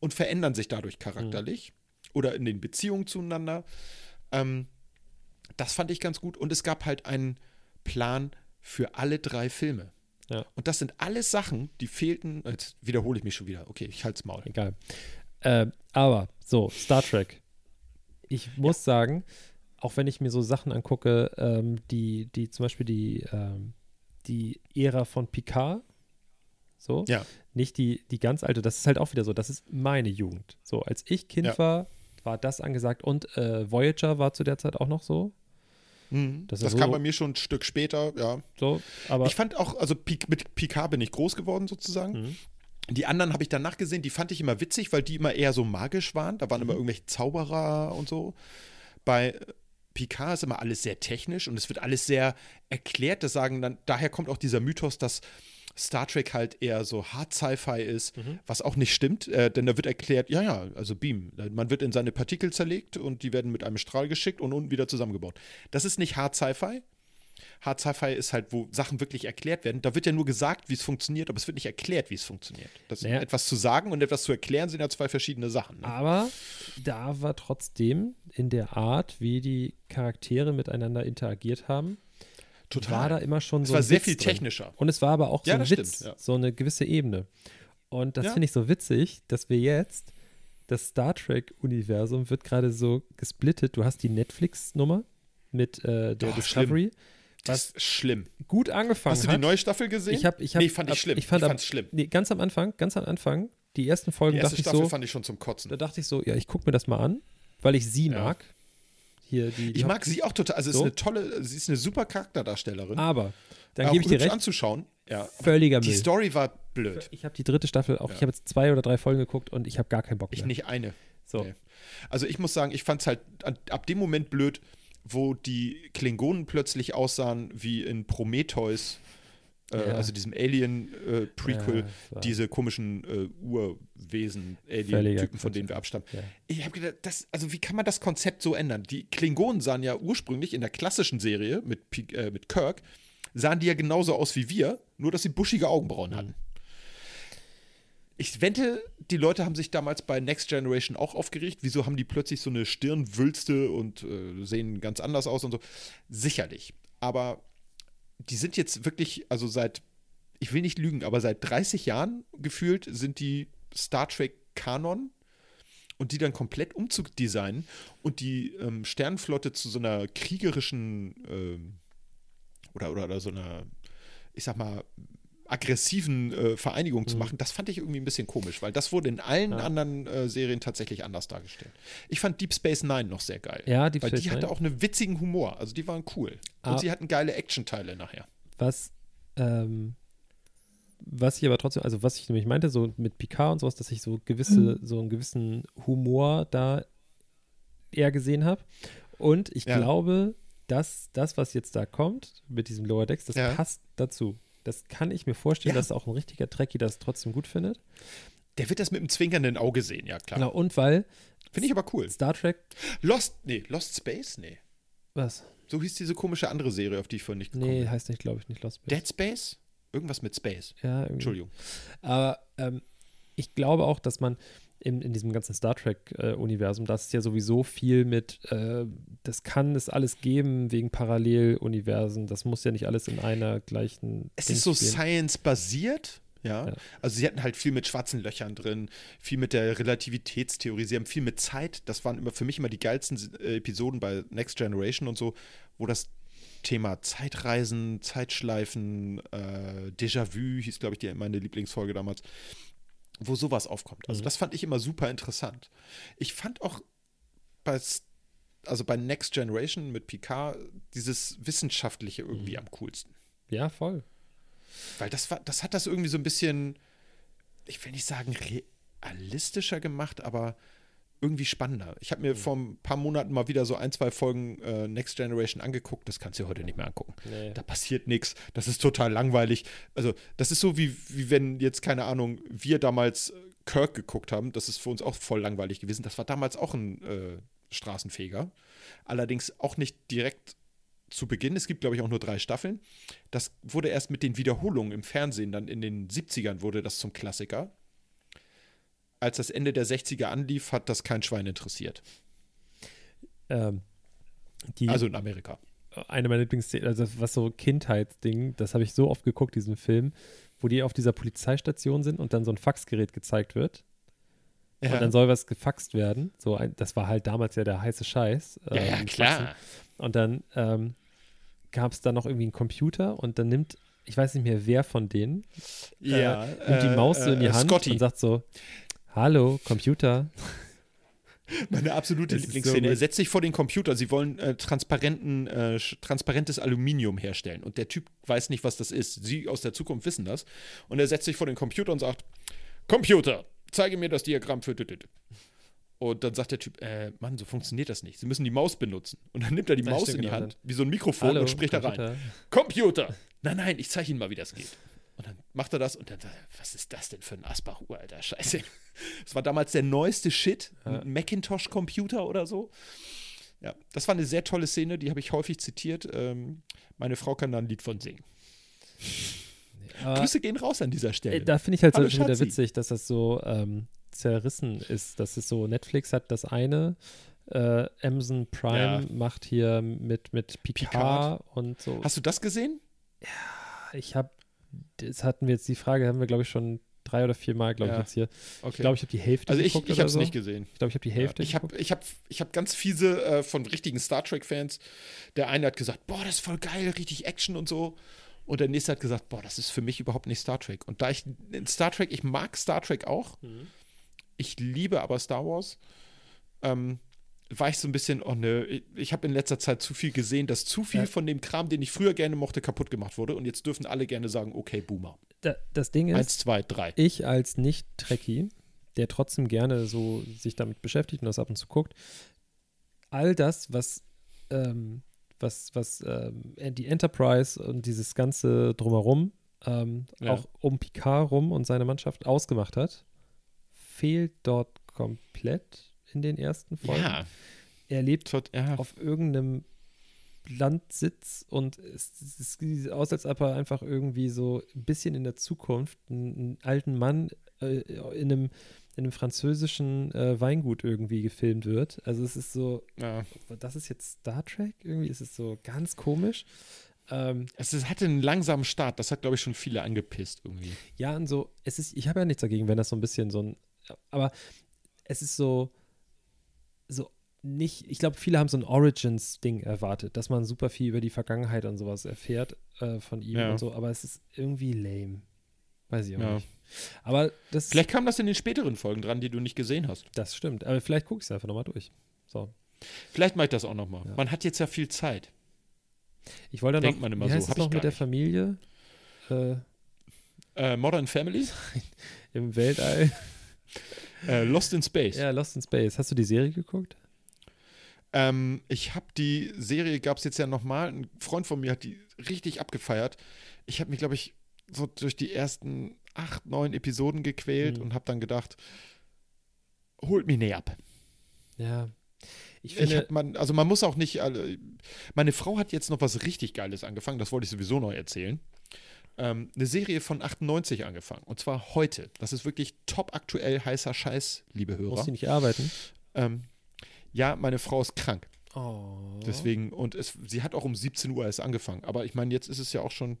[SPEAKER 3] und verändern sich dadurch charakterlich oder in den Beziehungen zueinander. Ähm, das fand ich ganz gut. Und es gab halt einen Plan für alle drei Filme.
[SPEAKER 2] Ja.
[SPEAKER 3] Und das sind alles Sachen, die fehlten. Jetzt wiederhole ich mich schon wieder. Okay, ich halt's Maul.
[SPEAKER 2] Egal. Äh, aber, so, Star Trek. Ich muss sagen, auch wenn ich mir so Sachen angucke, ähm, die, die zum Beispiel die, ähm, die Ära von Picard, so,
[SPEAKER 3] Ja.
[SPEAKER 2] nicht die, die ganz alte, das ist halt auch wieder so, das ist meine Jugend. So, als ich Kind
[SPEAKER 3] Ja.
[SPEAKER 2] war, war das angesagt und äh, Voyager war zu der Zeit auch noch so.
[SPEAKER 3] Mhm.
[SPEAKER 2] Das
[SPEAKER 3] Das,
[SPEAKER 2] ist
[SPEAKER 3] kam
[SPEAKER 2] so-
[SPEAKER 3] bei mir schon ein Stück später, ja.
[SPEAKER 2] So, aber
[SPEAKER 3] Ich fand auch, also mit Picard bin ich groß geworden sozusagen.
[SPEAKER 2] Mhm.
[SPEAKER 3] Die anderen habe ich danach gesehen, die fand ich immer witzig, weil die immer eher so magisch waren. Da waren
[SPEAKER 2] Mhm.
[SPEAKER 3] immer irgendwelche Zauberer und so. Bei Picard ist immer alles sehr technisch und es wird alles sehr erklärt. Das sagen dann, daher kommt auch dieser Mythos, dass Star Trek halt eher so Hard Sci-Fi ist,
[SPEAKER 2] Mhm.
[SPEAKER 3] was auch nicht stimmt, äh, denn da wird erklärt, ja, ja, also Beam. Man wird in seine Partikel zerlegt und die werden mit einem Strahl geschickt und unten wieder zusammengebaut. Das ist nicht Hard Sci-Fi. Hard Sci-Fi ist halt, wo Sachen wirklich erklärt werden. Da wird ja nur gesagt, wie es funktioniert, aber es wird nicht erklärt, wie es funktioniert. Das
[SPEAKER 2] Naja.
[SPEAKER 3] etwas zu sagen und etwas zu erklären sind ja zwei verschiedene Sachen. Ne?
[SPEAKER 2] Aber da war trotzdem in der Art, wie die Charaktere miteinander interagiert haben, war da immer schon
[SPEAKER 3] es
[SPEAKER 2] so
[SPEAKER 3] war
[SPEAKER 2] ein
[SPEAKER 3] sehr
[SPEAKER 2] Witz
[SPEAKER 3] viel
[SPEAKER 2] drin.
[SPEAKER 3] technischer.
[SPEAKER 2] Und es war aber auch so
[SPEAKER 3] Ja,
[SPEAKER 2] ein Witz,
[SPEAKER 3] stimmt, ja.
[SPEAKER 2] so eine gewisse Ebene. Und das
[SPEAKER 3] Ja.
[SPEAKER 2] finde ich so witzig, dass wir jetzt, das Star Trek-Universum wird gerade so gesplittet. Du hast die Netflix-Nummer mit äh, der
[SPEAKER 3] Oh,
[SPEAKER 2] Discovery,
[SPEAKER 3] Das ist schlimm.
[SPEAKER 2] gut angefangen
[SPEAKER 3] Hast du die
[SPEAKER 2] hat.
[SPEAKER 3] neue Staffel gesehen?
[SPEAKER 2] Ich habe, ich hab,
[SPEAKER 3] nee, fand ich
[SPEAKER 2] ab-
[SPEAKER 3] schlimm.
[SPEAKER 2] Ich, fand
[SPEAKER 3] fand's schlimm.
[SPEAKER 2] Nee, ganz am Anfang, ganz am Anfang, die ersten Folgen
[SPEAKER 3] Die erste
[SPEAKER 2] dachte ich
[SPEAKER 3] Staffel
[SPEAKER 2] so,
[SPEAKER 3] fand ich schon zum Kotzen.
[SPEAKER 2] da dachte ich so, ja, ich gucke mir das mal an, weil ich sie
[SPEAKER 3] Ja.
[SPEAKER 2] mag. Hier die, die
[SPEAKER 3] Ich mag sie auch total. Also,
[SPEAKER 2] So.
[SPEAKER 3] ist eine tolle, sie ist eine super Charakterdarstellerin.
[SPEAKER 2] Aber dann gebe ich dir recht,
[SPEAKER 3] anzuschauen. Ja.
[SPEAKER 2] völliger
[SPEAKER 3] Die
[SPEAKER 2] Müll.
[SPEAKER 3] Story war blöd.
[SPEAKER 2] Ich habe die dritte Staffel, auch
[SPEAKER 3] Ja.
[SPEAKER 2] ich habe jetzt zwei oder drei Folgen geguckt und ich habe gar keinen Bock
[SPEAKER 3] Ich
[SPEAKER 2] mehr.
[SPEAKER 3] nicht eine.
[SPEAKER 2] So.
[SPEAKER 3] Nee. Also ich muss sagen, ich fand es halt ab dem Moment blöd, wo die Klingonen plötzlich aussahen wie in Prometheus, äh,
[SPEAKER 2] Ja.
[SPEAKER 3] also diesem Alien-Prequel,
[SPEAKER 2] Ja, das war-
[SPEAKER 3] diese komischen äh, Urwesen, Alien-Typen, von denen wir abstammen.
[SPEAKER 2] Ja.
[SPEAKER 3] Ich habe gedacht, das, also wie kann man das Konzept so ändern? Die Klingonen sahen ja ursprünglich in der klassischen Serie mit, äh, mit Kirk, sahen die ja genauso aus wie wir, nur dass sie buschige Augenbrauen
[SPEAKER 2] Mhm.
[SPEAKER 3] hatten. Ich wette, die Leute haben sich damals bei Next Generation auch aufgeregt. Wieso haben die plötzlich so eine Stirnwülste und äh, sehen ganz anders aus und so? Sicherlich. Aber die sind jetzt wirklich, also seit, ich will nicht lügen, aber seit 30 Jahren gefühlt sind die Star Trek Kanon und die dann komplett umzudesignen und die ähm, Sternenflotte zu so einer kriegerischen ähm, oder, oder, oder so einer, ich sag mal, aggressiven äh, Vereinigung zu machen, das fand ich irgendwie ein bisschen komisch, weil das wurde in allen
[SPEAKER 2] Ja.
[SPEAKER 3] anderen äh, Serien tatsächlich anders dargestellt. Ich fand Deep Space Nine noch sehr geil.
[SPEAKER 2] Ja, Deep
[SPEAKER 3] weil
[SPEAKER 2] Space
[SPEAKER 3] die hatte
[SPEAKER 2] Nine.
[SPEAKER 3] auch einen witzigen Humor. Also die waren cool. Und
[SPEAKER 2] Ah.
[SPEAKER 3] sie hatten geile Action-Teile nachher.
[SPEAKER 2] Was, ähm, was ich aber trotzdem, also was ich nämlich meinte, so mit Picard und sowas, dass ich so gewisse, so einen gewissen Humor da eher gesehen habe. Und ich
[SPEAKER 3] Ja.
[SPEAKER 2] glaube, dass das, was jetzt da kommt, mit diesem Lower Decks, das
[SPEAKER 3] Ja.
[SPEAKER 2] passt dazu. Das kann ich mir vorstellen,
[SPEAKER 3] Ja.
[SPEAKER 2] dass auch ein richtiger Trekkie das trotzdem gut findet.
[SPEAKER 3] Der wird das mit einem zwinkernden Auge sehen, ja klar.
[SPEAKER 2] Genau, und weil
[SPEAKER 3] Finde ich aber cool.
[SPEAKER 2] Star Trek,
[SPEAKER 3] Lost, nee, Lost Space? Nee.
[SPEAKER 2] was?
[SPEAKER 3] So hieß diese komische andere Serie, auf die ich vorhin nicht gekommen
[SPEAKER 2] Nee,
[SPEAKER 3] bin.
[SPEAKER 2] heißt nicht, glaube ich, nicht Lost Space.
[SPEAKER 3] Dead Space? Irgendwas mit Space.
[SPEAKER 2] Ja, irgendwie.
[SPEAKER 3] Entschuldigung.
[SPEAKER 2] Aber ähm, ich glaube auch, dass man in, in diesem ganzen Star Trek-Universum, das ist ja sowieso viel mit, äh, das kann es alles geben wegen Paralleluniversen. Das muss ja nicht alles in einer gleichen.
[SPEAKER 3] Es
[SPEAKER 2] Ding
[SPEAKER 3] ist so. Science-basiert, ja?
[SPEAKER 2] Ja.
[SPEAKER 3] Also sie hatten halt viel mit schwarzen Löchern drin, viel mit der Relativitätstheorie, sie haben viel mit Zeit. Das waren immer für mich immer die geilsten äh, Episoden bei Next Generation und so, wo das Thema Zeitreisen, Zeitschleifen, äh, Déjà-vu hieß, glaube ich, die, meine Lieblingsfolge damals, wo sowas aufkommt. Also
[SPEAKER 2] Mhm.
[SPEAKER 3] das fand ich immer super interessant. Ich fand auch bei, also bei Next Generation mit Picard dieses Wissenschaftliche irgendwie
[SPEAKER 2] Mhm.
[SPEAKER 3] am coolsten.
[SPEAKER 2] Ja, voll.
[SPEAKER 3] Weil das war, das hat das irgendwie so ein bisschen, ich will nicht sagen realistischer gemacht, aber irgendwie spannender. Ich habe mir vor ein paar Monaten mal wieder so ein, zwei Folgen äh, Next Generation angeguckt. Das kannst du heute nicht mehr angucken.
[SPEAKER 2] Nee.
[SPEAKER 3] Da passiert nichts. Das ist total langweilig. Also, das ist so wie, wie wenn jetzt, keine Ahnung, wir damals äh, Kirk geguckt haben. Das ist für uns auch voll langweilig gewesen. Das war damals auch ein äh, Straßenfeger. Allerdings auch nicht direkt zu Beginn. Es gibt, glaube ich, auch nur drei Staffeln. Das wurde erst mit den Wiederholungen im Fernsehen, dann in den 70ern wurde das zum Klassiker. Als das Ende der 60er anlief, hat das kein Schwein interessiert.
[SPEAKER 2] Ähm, die,
[SPEAKER 3] Also in Amerika.
[SPEAKER 2] eine meiner Lieblingsszenen, also was so Kindheitsding, das habe ich so oft geguckt, diesen Film, wo die auf dieser Polizeistation sind und dann so ein Faxgerät gezeigt wird.
[SPEAKER 3] Ja,
[SPEAKER 2] Und dann soll was gefaxt werden. So ein, das war halt damals ja der heiße Scheiß.
[SPEAKER 3] ja, ja
[SPEAKER 2] ähm,
[SPEAKER 3] klar.
[SPEAKER 2] Faxen. Und dann ähm, gab es da noch irgendwie einen Computer und dann nimmt, ich weiß nicht mehr wer von denen,
[SPEAKER 3] Ja,
[SPEAKER 2] äh, nimmt die Maus so in die
[SPEAKER 3] äh,
[SPEAKER 2] Hand
[SPEAKER 3] Scotty,
[SPEAKER 2] und sagt so, Hallo, Computer.
[SPEAKER 3] meine absolute
[SPEAKER 2] Das ist so
[SPEAKER 3] Lieblingsszene. er setzt sich vor den Computer. Sie wollen äh, transparenten, äh, transparentes Aluminium herstellen. Und der Typ weiß nicht, was das ist. Sie aus der Zukunft wissen das. Und er setzt sich vor den Computer und sagt: Computer, zeige mir das Diagramm für. tütüt." Und dann sagt der Typ: äh, Mann, so funktioniert das nicht. Sie müssen die Maus benutzen. Und dann nimmt er die Maus in die
[SPEAKER 2] genau,
[SPEAKER 3] Hand, wie so ein Mikrofon, und spricht da rein.
[SPEAKER 2] Computer.
[SPEAKER 3] Computer! Nein, nein, ich zeige Ihnen mal, wie das geht. Und dann macht er das und dann, sagt was ist das denn für ein Asbach-Uhr, Alter? Scheiße. Das war damals der neueste Shit,
[SPEAKER 2] Ja.
[SPEAKER 3] ein Macintosh-Computer oder so. Ja, das war eine sehr tolle Szene, die habe ich häufig zitiert. Ähm, meine Frau kann da ein Lied von singen. Grüße gehen raus an dieser Stelle.
[SPEAKER 2] äh, da finde ich halt so schon wieder witzig, dass das so ähm, zerrissen ist. Dass es so, Netflix hat das eine, äh, Amazon Prime
[SPEAKER 3] Ja.
[SPEAKER 2] macht hier mit, mit Picard,
[SPEAKER 3] Picard.
[SPEAKER 2] und so.
[SPEAKER 3] Hast du das gesehen?
[SPEAKER 2] ich habe, das hatten wir jetzt, die Frage haben wir, glaube ich, schon drei oder vier Mal, glaube ich,
[SPEAKER 3] Ja.
[SPEAKER 2] jetzt hier.
[SPEAKER 3] Okay.
[SPEAKER 2] Ich glaube, ich habe die Hälfte
[SPEAKER 3] also ich, ich habe es
[SPEAKER 2] so.
[SPEAKER 3] nicht gesehen.
[SPEAKER 2] Ich glaube, ich habe die Hälfte
[SPEAKER 3] Ja, ich habe ich hab, ich hab ganz fiese äh, von richtigen Star Trek-Fans. Der eine hat gesagt, boah, das ist voll geil, richtig Action und so. Und der nächste hat gesagt, boah, das ist für mich überhaupt nicht Star Trek. Und da ich Star Trek, ich mag Star Trek auch.
[SPEAKER 2] Mhm.
[SPEAKER 3] Ich liebe aber Star Wars. Ähm, war ich so ein bisschen, oh nö, ich, habe in letzter Zeit zu viel gesehen, dass zu viel
[SPEAKER 2] Ja.
[SPEAKER 3] von dem Kram, den ich früher gerne mochte, kaputt gemacht wurde. Und jetzt dürfen alle gerne sagen, okay, Boomer.
[SPEAKER 2] Da, das Ding ist,
[SPEAKER 3] Eins, zwei, drei.
[SPEAKER 2] ich als Nicht-Trekkie, der trotzdem gerne so sich damit beschäftigt und das ab und zu guckt, all das, was, ähm, was, was ähm, die Enterprise und dieses ganze drumherum, ähm,
[SPEAKER 3] Ja.
[SPEAKER 2] auch um Picard rum und seine Mannschaft ausgemacht hat, fehlt dort komplett in den ersten Folgen.
[SPEAKER 3] Ja,
[SPEAKER 2] Er lebt
[SPEAKER 3] tot, ja.
[SPEAKER 2] auf irgendeinem Landsitz und es, es sieht aus, als ob er einfach irgendwie so ein bisschen in der Zukunft einen, einen alten Mann äh, in, einem, in einem französischen äh, Weingut irgendwie gefilmt wird. Also es ist so,
[SPEAKER 3] ja.
[SPEAKER 2] das ist jetzt Star Trek irgendwie, es ist so ganz komisch. Ähm,
[SPEAKER 3] Es ist, hatte einen langsamen Start. Das hat, glaube ich, schon viele angepisst irgendwie.
[SPEAKER 2] ja, und so, es ist, ich habe ja nichts dagegen, wenn das so ein bisschen so ein, aber es ist so, so nicht, ich glaube, viele haben so ein Origins-Ding erwartet, dass man super viel über die Vergangenheit und sowas erfährt äh, von ihm
[SPEAKER 3] Ja.
[SPEAKER 2] und so, aber es ist irgendwie lame. Weiß ich auch
[SPEAKER 3] Ja.
[SPEAKER 2] nicht. Aber das,
[SPEAKER 3] Vielleicht kam das in den späteren Folgen dran, die du nicht gesehen hast.
[SPEAKER 2] das stimmt. Aber vielleicht gucke ich es einfach nochmal durch. So.
[SPEAKER 3] Vielleicht mache ich das auch nochmal.
[SPEAKER 2] Ja.
[SPEAKER 3] Man hat jetzt ja viel Zeit.
[SPEAKER 2] Ich wollte
[SPEAKER 3] Denkt
[SPEAKER 2] noch,
[SPEAKER 3] man immer
[SPEAKER 2] wie
[SPEAKER 3] so,
[SPEAKER 2] heißt
[SPEAKER 3] hab
[SPEAKER 2] es noch mit der
[SPEAKER 3] nicht.
[SPEAKER 2] Familie äh,
[SPEAKER 3] Äh, Modern Family,
[SPEAKER 2] im Weltall?
[SPEAKER 3] Äh, Lost in Space.
[SPEAKER 2] ja, Lost in Space. Hast du die Serie geguckt?
[SPEAKER 3] Ähm, ich habe die Serie, gab es jetzt ja nochmal. Ein Freund von mir hat die richtig abgefeiert. Ich habe mich, glaube ich, so durch die ersten acht, neun Episoden gequält
[SPEAKER 2] Mhm.
[SPEAKER 3] und habe dann gedacht, holt mich näher ab.
[SPEAKER 2] Ja. Ich
[SPEAKER 3] Ich
[SPEAKER 2] finde,
[SPEAKER 3] hab man, also man muss auch nicht alle. Meine Frau hat jetzt noch was richtig Geiles angefangen, das wollte ich sowieso noch erzählen. Ähm, eine Serie von 98 angefangen. Und zwar heute. Das ist wirklich top aktuell heißer Scheiß, liebe Hörer.
[SPEAKER 2] muss sie nicht arbeiten.
[SPEAKER 3] Ähm, ja, meine Frau ist krank.
[SPEAKER 2] Oh.
[SPEAKER 3] Deswegen, und es, sie hat auch um 17 Uhr erst angefangen. Aber ich meine, jetzt ist es ja auch schon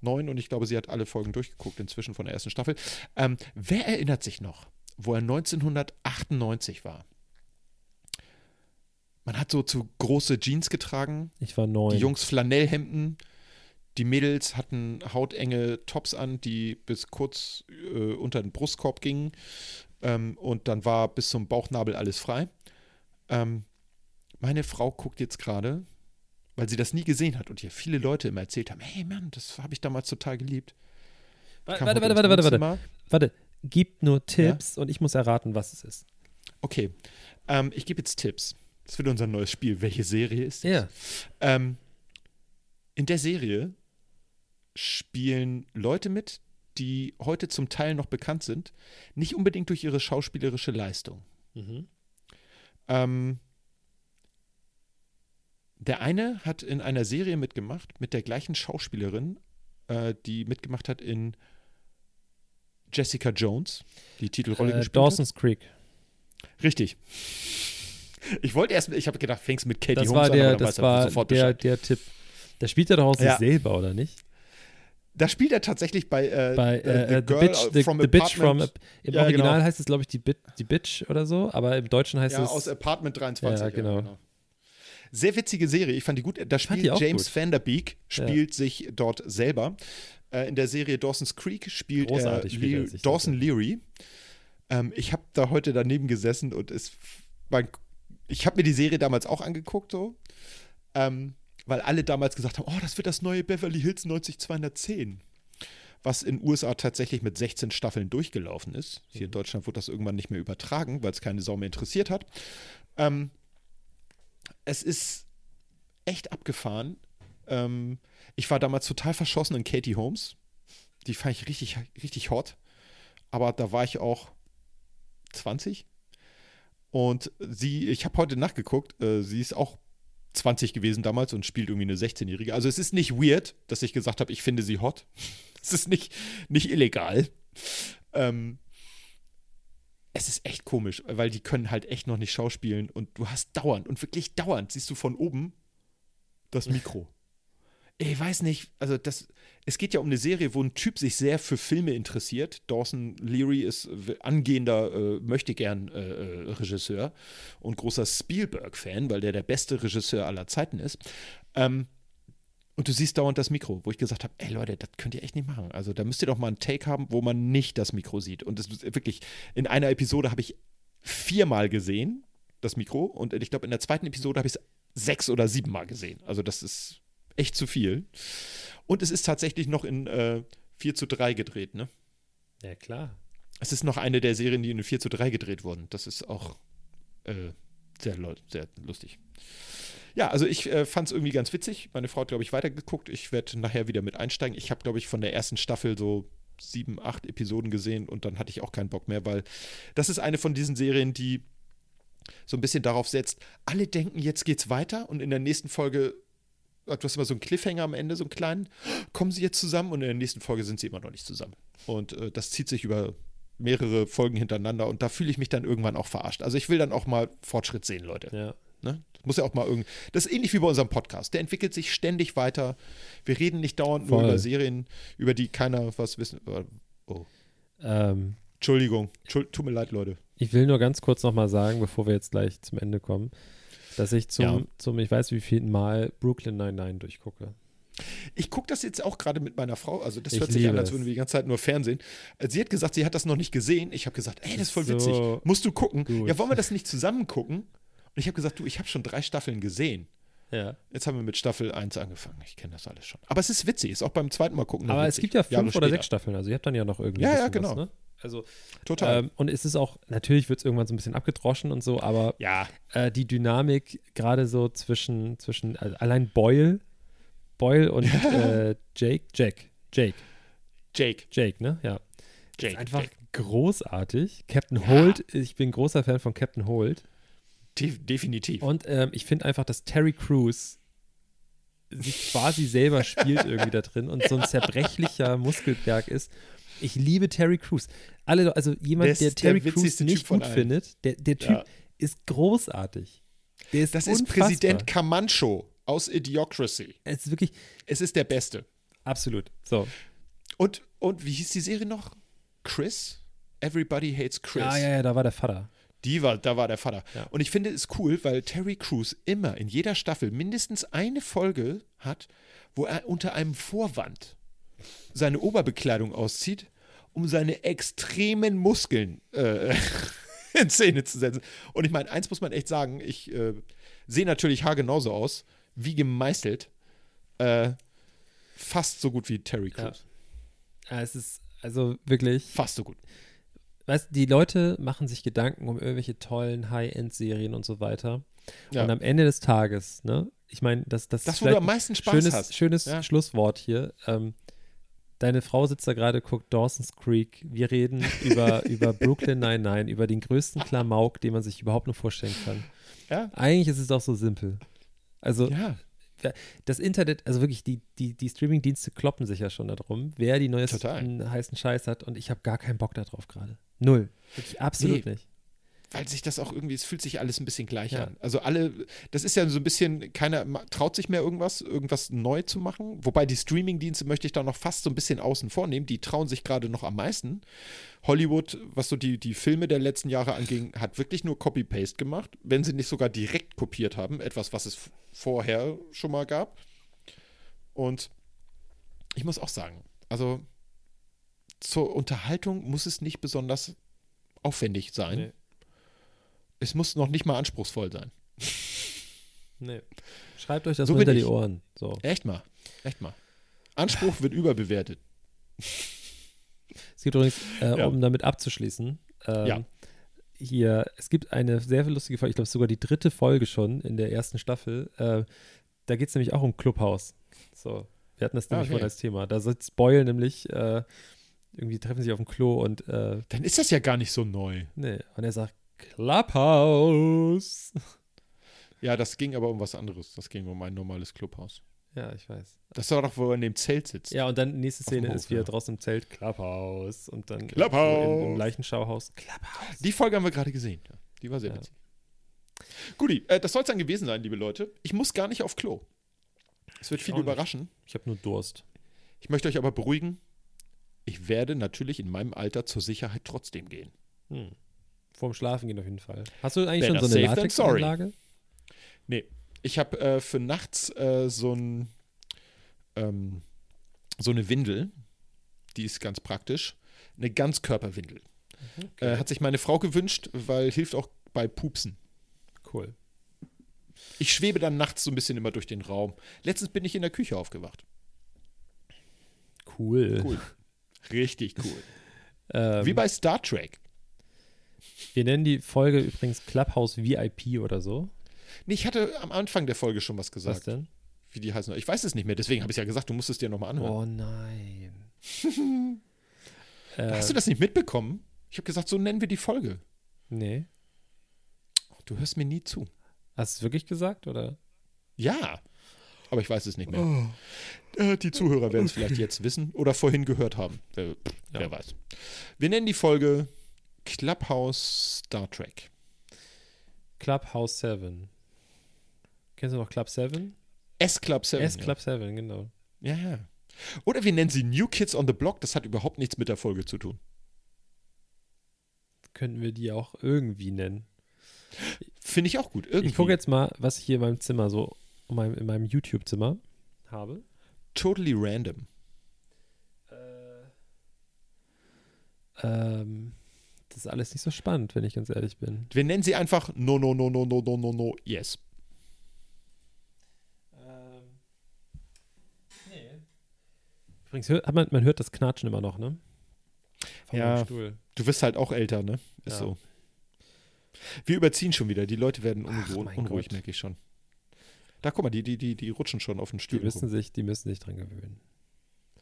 [SPEAKER 3] neun und ich glaube, sie hat alle Folgen durchgeguckt inzwischen von der ersten Staffel. Ähm, wer erinnert sich noch, wo er 1998 war? Man hat so zu große Jeans getragen,
[SPEAKER 2] Ich war neun.
[SPEAKER 3] die Jungs Flanellhemden, die Mädels hatten hautenge Tops an, die bis kurz äh, unter den Brustkorb gingen. Ähm, und dann war bis zum Bauchnabel alles frei. Ähm, meine Frau guckt jetzt gerade, weil sie das nie gesehen hat und ihr viele Leute immer erzählt haben: Hey Mann, das habe ich damals total geliebt.
[SPEAKER 2] Warte, warte, warte, warte, warte. Warte. Gib nur Tipps und ich muss erraten, was es ist.
[SPEAKER 3] Okay, ähm, ich gebe jetzt Tipps. Das wird unser neues Spiel. Welche Serie ist das?
[SPEAKER 2] Ja.
[SPEAKER 3] Ähm, in der Serie spielen Leute mit, die heute zum Teil noch bekannt sind, nicht unbedingt durch ihre schauspielerische Leistung.
[SPEAKER 2] Mhm.
[SPEAKER 3] Ähm, der eine hat in einer Serie mitgemacht mit der gleichen Schauspielerin, äh, die mitgemacht hat in Jessica Jones, die Titelrolle
[SPEAKER 2] Äh,
[SPEAKER 3] gespielt
[SPEAKER 2] Dawson's Creek.
[SPEAKER 3] hat. Richtig. Ich wollte erst, ich habe gedacht, fängst mit Katie
[SPEAKER 2] Das
[SPEAKER 3] Holmes
[SPEAKER 2] war
[SPEAKER 3] an,
[SPEAKER 2] der,
[SPEAKER 3] aber dann
[SPEAKER 2] das war
[SPEAKER 3] sofort
[SPEAKER 2] der, der Tipp. Da spielt er doch
[SPEAKER 3] Ja.
[SPEAKER 2] sich selber, oder nicht?
[SPEAKER 3] Da spielt er tatsächlich bei, äh,
[SPEAKER 2] Bei
[SPEAKER 3] äh,
[SPEAKER 2] äh,
[SPEAKER 3] The
[SPEAKER 2] The,
[SPEAKER 3] Girl
[SPEAKER 2] Bitch, the,
[SPEAKER 3] from
[SPEAKER 2] the Bitch from.
[SPEAKER 3] Apartment-
[SPEAKER 2] Im
[SPEAKER 3] Ja,
[SPEAKER 2] Original
[SPEAKER 3] genau.
[SPEAKER 2] heißt es, glaube ich, die, Bit, die Bitch oder so, aber im Deutschen heißt
[SPEAKER 3] ja,
[SPEAKER 2] es.
[SPEAKER 3] aus Apartment 23.
[SPEAKER 2] Ja, genau.
[SPEAKER 3] Sehr witzige Serie, ich fand die gut. Da spielt James
[SPEAKER 2] gut.
[SPEAKER 3] Van Der Beek, spielt sich dort selber. Äh, in der Serie Dawson's Creek spielt er
[SPEAKER 2] Großartig spielt er
[SPEAKER 3] Le
[SPEAKER 2] sich
[SPEAKER 3] Dawson Leary. Ähm, ich habe da heute daneben gesessen und es, mein, ich habe mir die Serie damals auch angeguckt, so, ähm, weil alle damals gesagt haben, oh, das wird das neue Beverly Hills 90210 was in USA tatsächlich mit 16 Staffeln durchgelaufen ist. Hier
[SPEAKER 2] Mhm.
[SPEAKER 3] in Deutschland wurde das irgendwann nicht mehr übertragen, weil es keine Sau mehr interessiert hat. Ähm, es ist echt abgefahren. Ähm, ich war damals total verschossen in Katie Holmes. Die fand ich richtig, richtig hot. Aber da war ich auch 20. Und sie, ich habe heute nachgeguckt, äh, sie ist auch 20 gewesen damals und spielt irgendwie eine 16-Jährige. Also es ist nicht weird, dass ich gesagt habe, ich finde sie hot. Es ist nicht, nicht illegal. Ähm, es ist echt komisch, weil die können halt echt noch nicht schauspielen und du hast dauernd und wirklich dauernd siehst du von oben das Mikro. Ich weiß nicht, also das, es geht ja um eine Serie, wo ein Typ sich sehr für Filme interessiert. Dawson Leary ist angehender, äh, möchte gern äh, äh, Regisseur und großer Spielberg-Fan, weil der der beste Regisseur aller Zeiten ist. Ähm, und du siehst dauernd das Mikro, wo ich gesagt habe, ey Leute, das könnt ihr echt nicht machen. Also da müsst ihr doch mal einen Take haben, wo man nicht das Mikro sieht. Und das ist wirklich, in einer Episode habe ich viermal gesehen, das Mikro. Und ich glaube, in der zweiten Episode habe ich es sechs oder siebenmal gesehen. Also das ist echt zu viel. Und es ist tatsächlich noch in äh, 4 zu 3 gedreht, ne?
[SPEAKER 2] ja, klar.
[SPEAKER 3] Es ist noch eine der Serien, die in 4 zu 3 gedreht wurden. Das ist auch äh, sehr, sehr lustig. Ja, also ich äh, fand es irgendwie ganz witzig. Meine Frau hat, glaube ich, weitergeguckt. Ich werde nachher wieder mit einsteigen. Ich habe, glaube ich, von der ersten Staffel so sieben, acht Episoden gesehen und dann hatte ich auch keinen Bock mehr, weil das ist eine von diesen Serien, die so ein bisschen darauf setzt, alle denken, jetzt geht's weiter und in der nächsten Folge, du hast immer so einen Cliffhanger am Ende, so einen kleinen, kommen sie jetzt zusammen und in der nächsten Folge sind sie immer noch nicht zusammen. Und äh, das zieht sich über mehrere Folgen hintereinander und da fühle ich mich dann irgendwann auch verarscht. Also ich will dann auch mal Fortschritt sehen, Leute.
[SPEAKER 2] Ja.
[SPEAKER 3] Ne? Das muss ja auch mal irgendwie. Das ist ähnlich wie bei unserem Podcast. Der entwickelt sich ständig weiter. Wir reden nicht dauernd nur
[SPEAKER 2] Voll.
[SPEAKER 3] über Serien, über die keiner was wissen. Oh.
[SPEAKER 2] Ähm,
[SPEAKER 3] Entschuldigung. Entschuld, tut mir leid, Leute.
[SPEAKER 2] ich will nur ganz kurz nochmal sagen, bevor wir jetzt gleich zum Ende kommen, dass ich zum,
[SPEAKER 3] Ja.
[SPEAKER 2] zum ich weiß wie vielen Mal Brooklyn 99 durchgucke.
[SPEAKER 3] Ich gucke das jetzt auch gerade mit meiner Frau. Also, das
[SPEAKER 2] Ich
[SPEAKER 3] hört sich an, als
[SPEAKER 2] es.
[SPEAKER 3] würden wir die ganze Zeit nur Fernsehen. Sie hat gesagt, sie hat das noch nicht gesehen. Ich habe gesagt, ey, das ist voll
[SPEAKER 2] So
[SPEAKER 3] witzig. Musst du gucken.
[SPEAKER 2] gut.
[SPEAKER 3] Ja, wollen wir das nicht zusammen gucken? Und ich habe gesagt, du, ich habe schon drei Staffeln gesehen.
[SPEAKER 2] Ja.
[SPEAKER 3] Jetzt haben wir mit Staffel 1 angefangen. Ich kenne das alles schon. Aber es ist witzig. Ist auch beim zweiten Mal gucken.
[SPEAKER 2] Aber es
[SPEAKER 3] witzig.
[SPEAKER 2] gibt ja fünf
[SPEAKER 3] Jahre
[SPEAKER 2] oder
[SPEAKER 3] später.
[SPEAKER 2] sechs Staffeln, also ihr habt dann ja noch irgendwie.
[SPEAKER 3] Ja, ja, genau.
[SPEAKER 2] Was, ne? Also,
[SPEAKER 3] Total.
[SPEAKER 2] ähm, und es ist auch, natürlich wird es irgendwann so ein bisschen abgedroschen und so, aber
[SPEAKER 3] ja.
[SPEAKER 2] äh, die Dynamik gerade so zwischen, zwischen also allein Boyle, Boyle und äh, Jake, Jack, Jake,
[SPEAKER 3] Jake.
[SPEAKER 2] Jake, ne? Ja.
[SPEAKER 3] Jake.
[SPEAKER 2] ist einfach
[SPEAKER 3] Jake.
[SPEAKER 2] großartig. Captain
[SPEAKER 3] Ja.
[SPEAKER 2] Holt, ich bin großer Fan von Captain Holt.
[SPEAKER 3] De definitiv.
[SPEAKER 2] Und ähm, ich finde einfach, dass Terry Crews sich quasi selber spielt irgendwie da drin und so ein zerbrechlicher Muskelberg ist. Ich liebe Terry Crews. Alle, Le- also jemand,
[SPEAKER 3] Der ist
[SPEAKER 2] der,
[SPEAKER 3] der
[SPEAKER 2] Terry Crews
[SPEAKER 3] witzigste Typ
[SPEAKER 2] nicht gut
[SPEAKER 3] allen.
[SPEAKER 2] findet, der, der Typ
[SPEAKER 3] Ja.
[SPEAKER 2] ist großartig. Der ist
[SPEAKER 3] das ist
[SPEAKER 2] unfassbar.
[SPEAKER 3] Präsident Camacho aus Idiocracy.
[SPEAKER 2] Es ist wirklich
[SPEAKER 3] Es ist der Beste.
[SPEAKER 2] absolut. So.
[SPEAKER 3] Und, und wie hieß die Serie noch? Chris? Everybody Hates Chris.
[SPEAKER 2] Ja, ja, ja, da war der Vater.
[SPEAKER 3] Die war, da war der Vater.
[SPEAKER 2] Ja.
[SPEAKER 3] Und ich finde es cool, weil Terry Crews immer in jeder Staffel mindestens eine Folge hat, wo er unter einem Vorwand seine Oberbekleidung auszieht, um seine extremen Muskeln äh, in Szene zu setzen. Und ich meine, eins muss man echt sagen, ich äh, sehe natürlich haargenauso aus, wie gemeißelt. Äh, fast so gut wie Terry
[SPEAKER 2] Ja.
[SPEAKER 3] Crews.
[SPEAKER 2] Ja, es ist also wirklich.
[SPEAKER 3] Fast so gut.
[SPEAKER 2] weißt du, die Leute machen sich Gedanken um irgendwelche tollen High-End-Serien und so weiter.
[SPEAKER 3] Ja.
[SPEAKER 2] Und am Ende des Tages, ne, ich meine, das, das,
[SPEAKER 3] Das,
[SPEAKER 2] ist
[SPEAKER 3] wo du am meisten Spaß
[SPEAKER 2] schönes,
[SPEAKER 3] hast.
[SPEAKER 2] schönes
[SPEAKER 3] Ja.
[SPEAKER 2] Schlusswort hier. Ähm, deine Frau sitzt da gerade, guckt Dawson's Creek. Wir reden über, über Brooklyn 99, über den größten Klamauk, den man sich überhaupt nur vorstellen kann.
[SPEAKER 3] Ja.
[SPEAKER 2] Eigentlich ist es doch so simpel. Also
[SPEAKER 3] Ja,
[SPEAKER 2] das Internet, also wirklich, die, die, die Streaming-Dienste kloppen sich ja schon darum, wer die neuesten
[SPEAKER 3] Total.
[SPEAKER 2] heißen Scheiß hat und ich habe gar keinen Bock darauf gerade. Null. Wirklich absolut
[SPEAKER 3] Nee.
[SPEAKER 2] nicht.
[SPEAKER 3] Weil sich das auch irgendwie, es fühlt sich alles ein bisschen gleich
[SPEAKER 2] Ja.
[SPEAKER 3] an. Also alle, das ist ja so ein bisschen, keiner traut sich mehr irgendwas, irgendwas neu zu machen. Wobei die Streaming-Dienste möchte ich da noch fast so ein bisschen außen vor nehmen. Die trauen sich gerade noch am meisten. Hollywood, was so die, die Filme der letzten Jahre anging, hat wirklich nur Copy-Paste gemacht, wenn sie nicht sogar direkt kopiert haben. Etwas, was es vorher schon mal gab. Und ich muss auch sagen, also zur Unterhaltung muss es nicht besonders aufwendig sein.
[SPEAKER 2] Nee.
[SPEAKER 3] Es muss noch nicht mal anspruchsvoll sein.
[SPEAKER 2] Nee. Schreibt euch das
[SPEAKER 3] So
[SPEAKER 2] mal hinter die
[SPEAKER 3] ich.
[SPEAKER 2] Ohren. So.
[SPEAKER 3] Echt mal. Echt mal. Anspruch wird überbewertet.
[SPEAKER 2] Es gibt übrigens, äh,
[SPEAKER 3] Ja.
[SPEAKER 2] um damit abzuschließen, ähm,
[SPEAKER 3] Ja.
[SPEAKER 2] hier, es gibt eine sehr lustige Folge, ich glaube, sogar die dritte Folge schon in der ersten Staffel. Äh, da geht es nämlich auch um Clubhouse. So, wir hatten das
[SPEAKER 3] Ah,
[SPEAKER 2] nämlich
[SPEAKER 3] okay.
[SPEAKER 2] vorhin als Thema. Da sitzt Boyle nämlich, äh, irgendwie treffen sich auf dem Klo und, äh,
[SPEAKER 3] Dann ist das ja gar nicht so neu.
[SPEAKER 2] nee, und er sagt, Clubhouse.
[SPEAKER 3] Ja, das ging aber um was anderes. Das ging um ein normales Clubhaus.
[SPEAKER 2] Ja, ich weiß.
[SPEAKER 3] Das war doch, wo er in dem Zelt sitzt.
[SPEAKER 2] Ja, und dann nächste Szene
[SPEAKER 3] Hof,
[SPEAKER 2] ist wieder
[SPEAKER 3] ja.
[SPEAKER 2] draußen im Zelt Clubhouse und dann
[SPEAKER 3] Clubhouse.
[SPEAKER 2] So im, im Leichenschauhaus. Clubhouse.
[SPEAKER 3] Die Folge haben wir gerade gesehen. Ja, die war sehr
[SPEAKER 2] Ja.
[SPEAKER 3] witzig. Guti, äh, das soll es dann gewesen sein, liebe Leute. Ich muss gar nicht auf Klo. Es wird
[SPEAKER 2] Ich
[SPEAKER 3] viel
[SPEAKER 2] auch nicht.
[SPEAKER 3] überraschen.
[SPEAKER 2] Ich habe nur Durst.
[SPEAKER 3] Ich möchte euch aber beruhigen. Ich werde natürlich in meinem Alter zur Sicherheit trotzdem gehen.
[SPEAKER 2] Hm. Vorm Schlafen gehen auf jeden Fall. Hast du eigentlich
[SPEAKER 3] Better
[SPEAKER 2] schon so eine. Latexanlage?
[SPEAKER 3] Nee, ich habe äh, für nachts äh, so ein ähm, so eine Windel, die ist ganz praktisch, eine Ganzkörperwindel. Äh, hat sich meine Frau gewünscht, weil hilft auch bei Pupsen.
[SPEAKER 2] Cool.
[SPEAKER 3] Ich schwebe dann nachts so ein bisschen immer durch den Raum. Letztens bin ich in der Küche aufgewacht.
[SPEAKER 2] Cool.
[SPEAKER 3] Cool. Richtig cool.
[SPEAKER 2] Ähm,
[SPEAKER 3] Wie bei Star Trek.
[SPEAKER 2] Wir nennen die Folge übrigens Clubhouse VIP oder so.
[SPEAKER 3] Nee, ich hatte am Anfang der Folge schon was
[SPEAKER 2] Was
[SPEAKER 3] gesagt,
[SPEAKER 2] denn?
[SPEAKER 3] wie die heißen. Ich weiß es nicht mehr, deswegen habe ich ja gesagt, du musst es dir nochmal anhören.
[SPEAKER 2] Oh nein. äh,
[SPEAKER 3] Hast du das nicht mitbekommen? Ich habe gesagt, so nennen wir die Folge.
[SPEAKER 2] Nee.
[SPEAKER 3] Du hörst mir nie zu.
[SPEAKER 2] Hast du es wirklich gesagt oder?
[SPEAKER 3] Ja, aber ich weiß es nicht mehr. Äh, die Zuhörer werden es vielleicht jetzt wissen oder vorhin gehört haben. Wer, pff,
[SPEAKER 2] Ja.
[SPEAKER 3] wer weiß. Wir nennen die Folge Clubhouse Star Trek.
[SPEAKER 2] Clubhouse 7. Kennst du noch Club 7?
[SPEAKER 3] S-Club 7.
[SPEAKER 2] S Club 7, genau.
[SPEAKER 3] Ja. ja, ja. Oder wir nennen sie New Kids on the Block. Das hat überhaupt nichts mit der Folge zu tun.
[SPEAKER 2] Könnten wir die auch irgendwie nennen.
[SPEAKER 3] Finde ich auch gut. Irgendwie.
[SPEAKER 2] Ich gucke jetzt mal, was ich hier in meinem Zimmer so, in meinem, in meinem YouTube-Zimmer habe.
[SPEAKER 3] Totally random.
[SPEAKER 2] Ähm, das ist alles nicht so spannend, wenn ich ganz ehrlich bin.
[SPEAKER 3] Wir nennen sie einfach No, No, No, No, No, No, No, No, Yes.
[SPEAKER 2] Übrigens, hört, hat man, man hört das Knatschen immer noch, ne? Von
[SPEAKER 3] Ja.
[SPEAKER 2] Stuhl.
[SPEAKER 3] Du wirst halt auch älter, ne? Ist
[SPEAKER 2] Ja.
[SPEAKER 3] so. Wir überziehen schon wieder. Die Leute werden
[SPEAKER 2] Ach,
[SPEAKER 3] unruh
[SPEAKER 2] mein
[SPEAKER 3] unruhig,
[SPEAKER 2] Gott.
[SPEAKER 3] merke ich schon. Da, guck mal, die, die, die, die rutschen schon auf den
[SPEAKER 2] Die
[SPEAKER 3] Stühlen.
[SPEAKER 2] müssen sich, die müssen sich dran gewöhnen.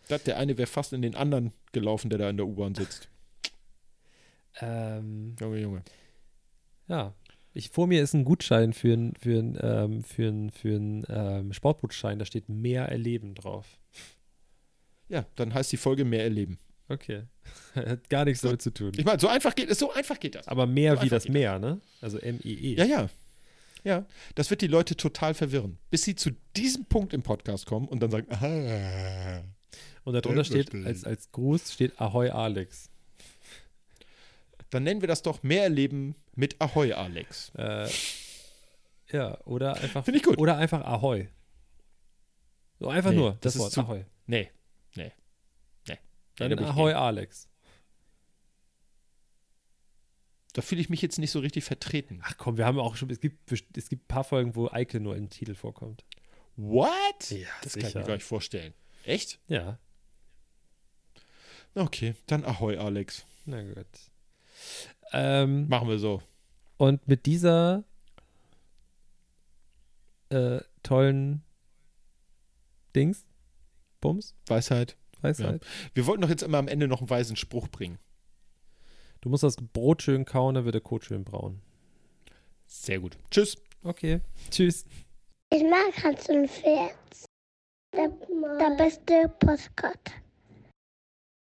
[SPEAKER 3] Das, der eine wäre fast in den anderen gelaufen, der da in der U-Bahn sitzt.
[SPEAKER 2] Ähm,
[SPEAKER 3] Junge, Junge.
[SPEAKER 2] ja. Ich, vor mir ist ein Gutschein für einen für ein, ähm, für ein, für ein, ähm, Sportgutschein, da steht mehr erleben drauf.
[SPEAKER 3] Ja, dann heißt die Folge mehr erleben.
[SPEAKER 2] Okay. Hat gar nichts damit zu tun.
[SPEAKER 3] Ich meine, so einfach geht es, so einfach geht das.
[SPEAKER 2] Aber mehr
[SPEAKER 3] So
[SPEAKER 2] wie das Meer, ne? Also M-E-E.
[SPEAKER 3] Ja, ja. Ja, das wird die Leute total verwirren, bis sie zu diesem Punkt im Podcast kommen und dann sagen, ah.
[SPEAKER 2] Und darunter steht, als, als Gruß steht Ahoi Alex.
[SPEAKER 3] Dann nennen wir das doch mehr erleben mit Ahoi, Alex.
[SPEAKER 2] Äh, ja, oder einfach.
[SPEAKER 3] Finde ich gut.
[SPEAKER 2] Oder einfach Ahoi. So einfach
[SPEAKER 3] Nee,
[SPEAKER 2] nur
[SPEAKER 3] das
[SPEAKER 2] das,
[SPEAKER 3] ist
[SPEAKER 2] Wort
[SPEAKER 3] zu-
[SPEAKER 2] Ahoi.
[SPEAKER 3] Nee, nee, nee.
[SPEAKER 2] Dann
[SPEAKER 3] ich
[SPEAKER 2] Ahoi. Alex.
[SPEAKER 3] Da fühle ich mich jetzt nicht so richtig vertreten.
[SPEAKER 2] Ach komm, wir haben auch schon, es gibt, es gibt ein paar Folgen, wo Eike nur im Titel vorkommt.
[SPEAKER 3] What?
[SPEAKER 2] Ja,
[SPEAKER 3] das kann ich
[SPEAKER 2] sicher.
[SPEAKER 3] mir gar nicht vorstellen. Echt?
[SPEAKER 2] Ja,
[SPEAKER 3] Okay, dann Ahoi, Alex.
[SPEAKER 2] na gut. Ähm,
[SPEAKER 3] Machen wir so.
[SPEAKER 2] und mit dieser äh, tollen Dings, Bums,
[SPEAKER 3] Weisheit.
[SPEAKER 2] Weisheit.
[SPEAKER 3] Wir wollten doch jetzt immer am Ende noch einen weisen Spruch bringen.
[SPEAKER 2] Du musst das Brot schön kauen, dann wird der Kot schön braun.
[SPEAKER 3] Sehr gut. Tschüss.
[SPEAKER 2] Okay, tschüss.
[SPEAKER 4] Ich mag Hans und Pferd. Der, der beste Postkarte.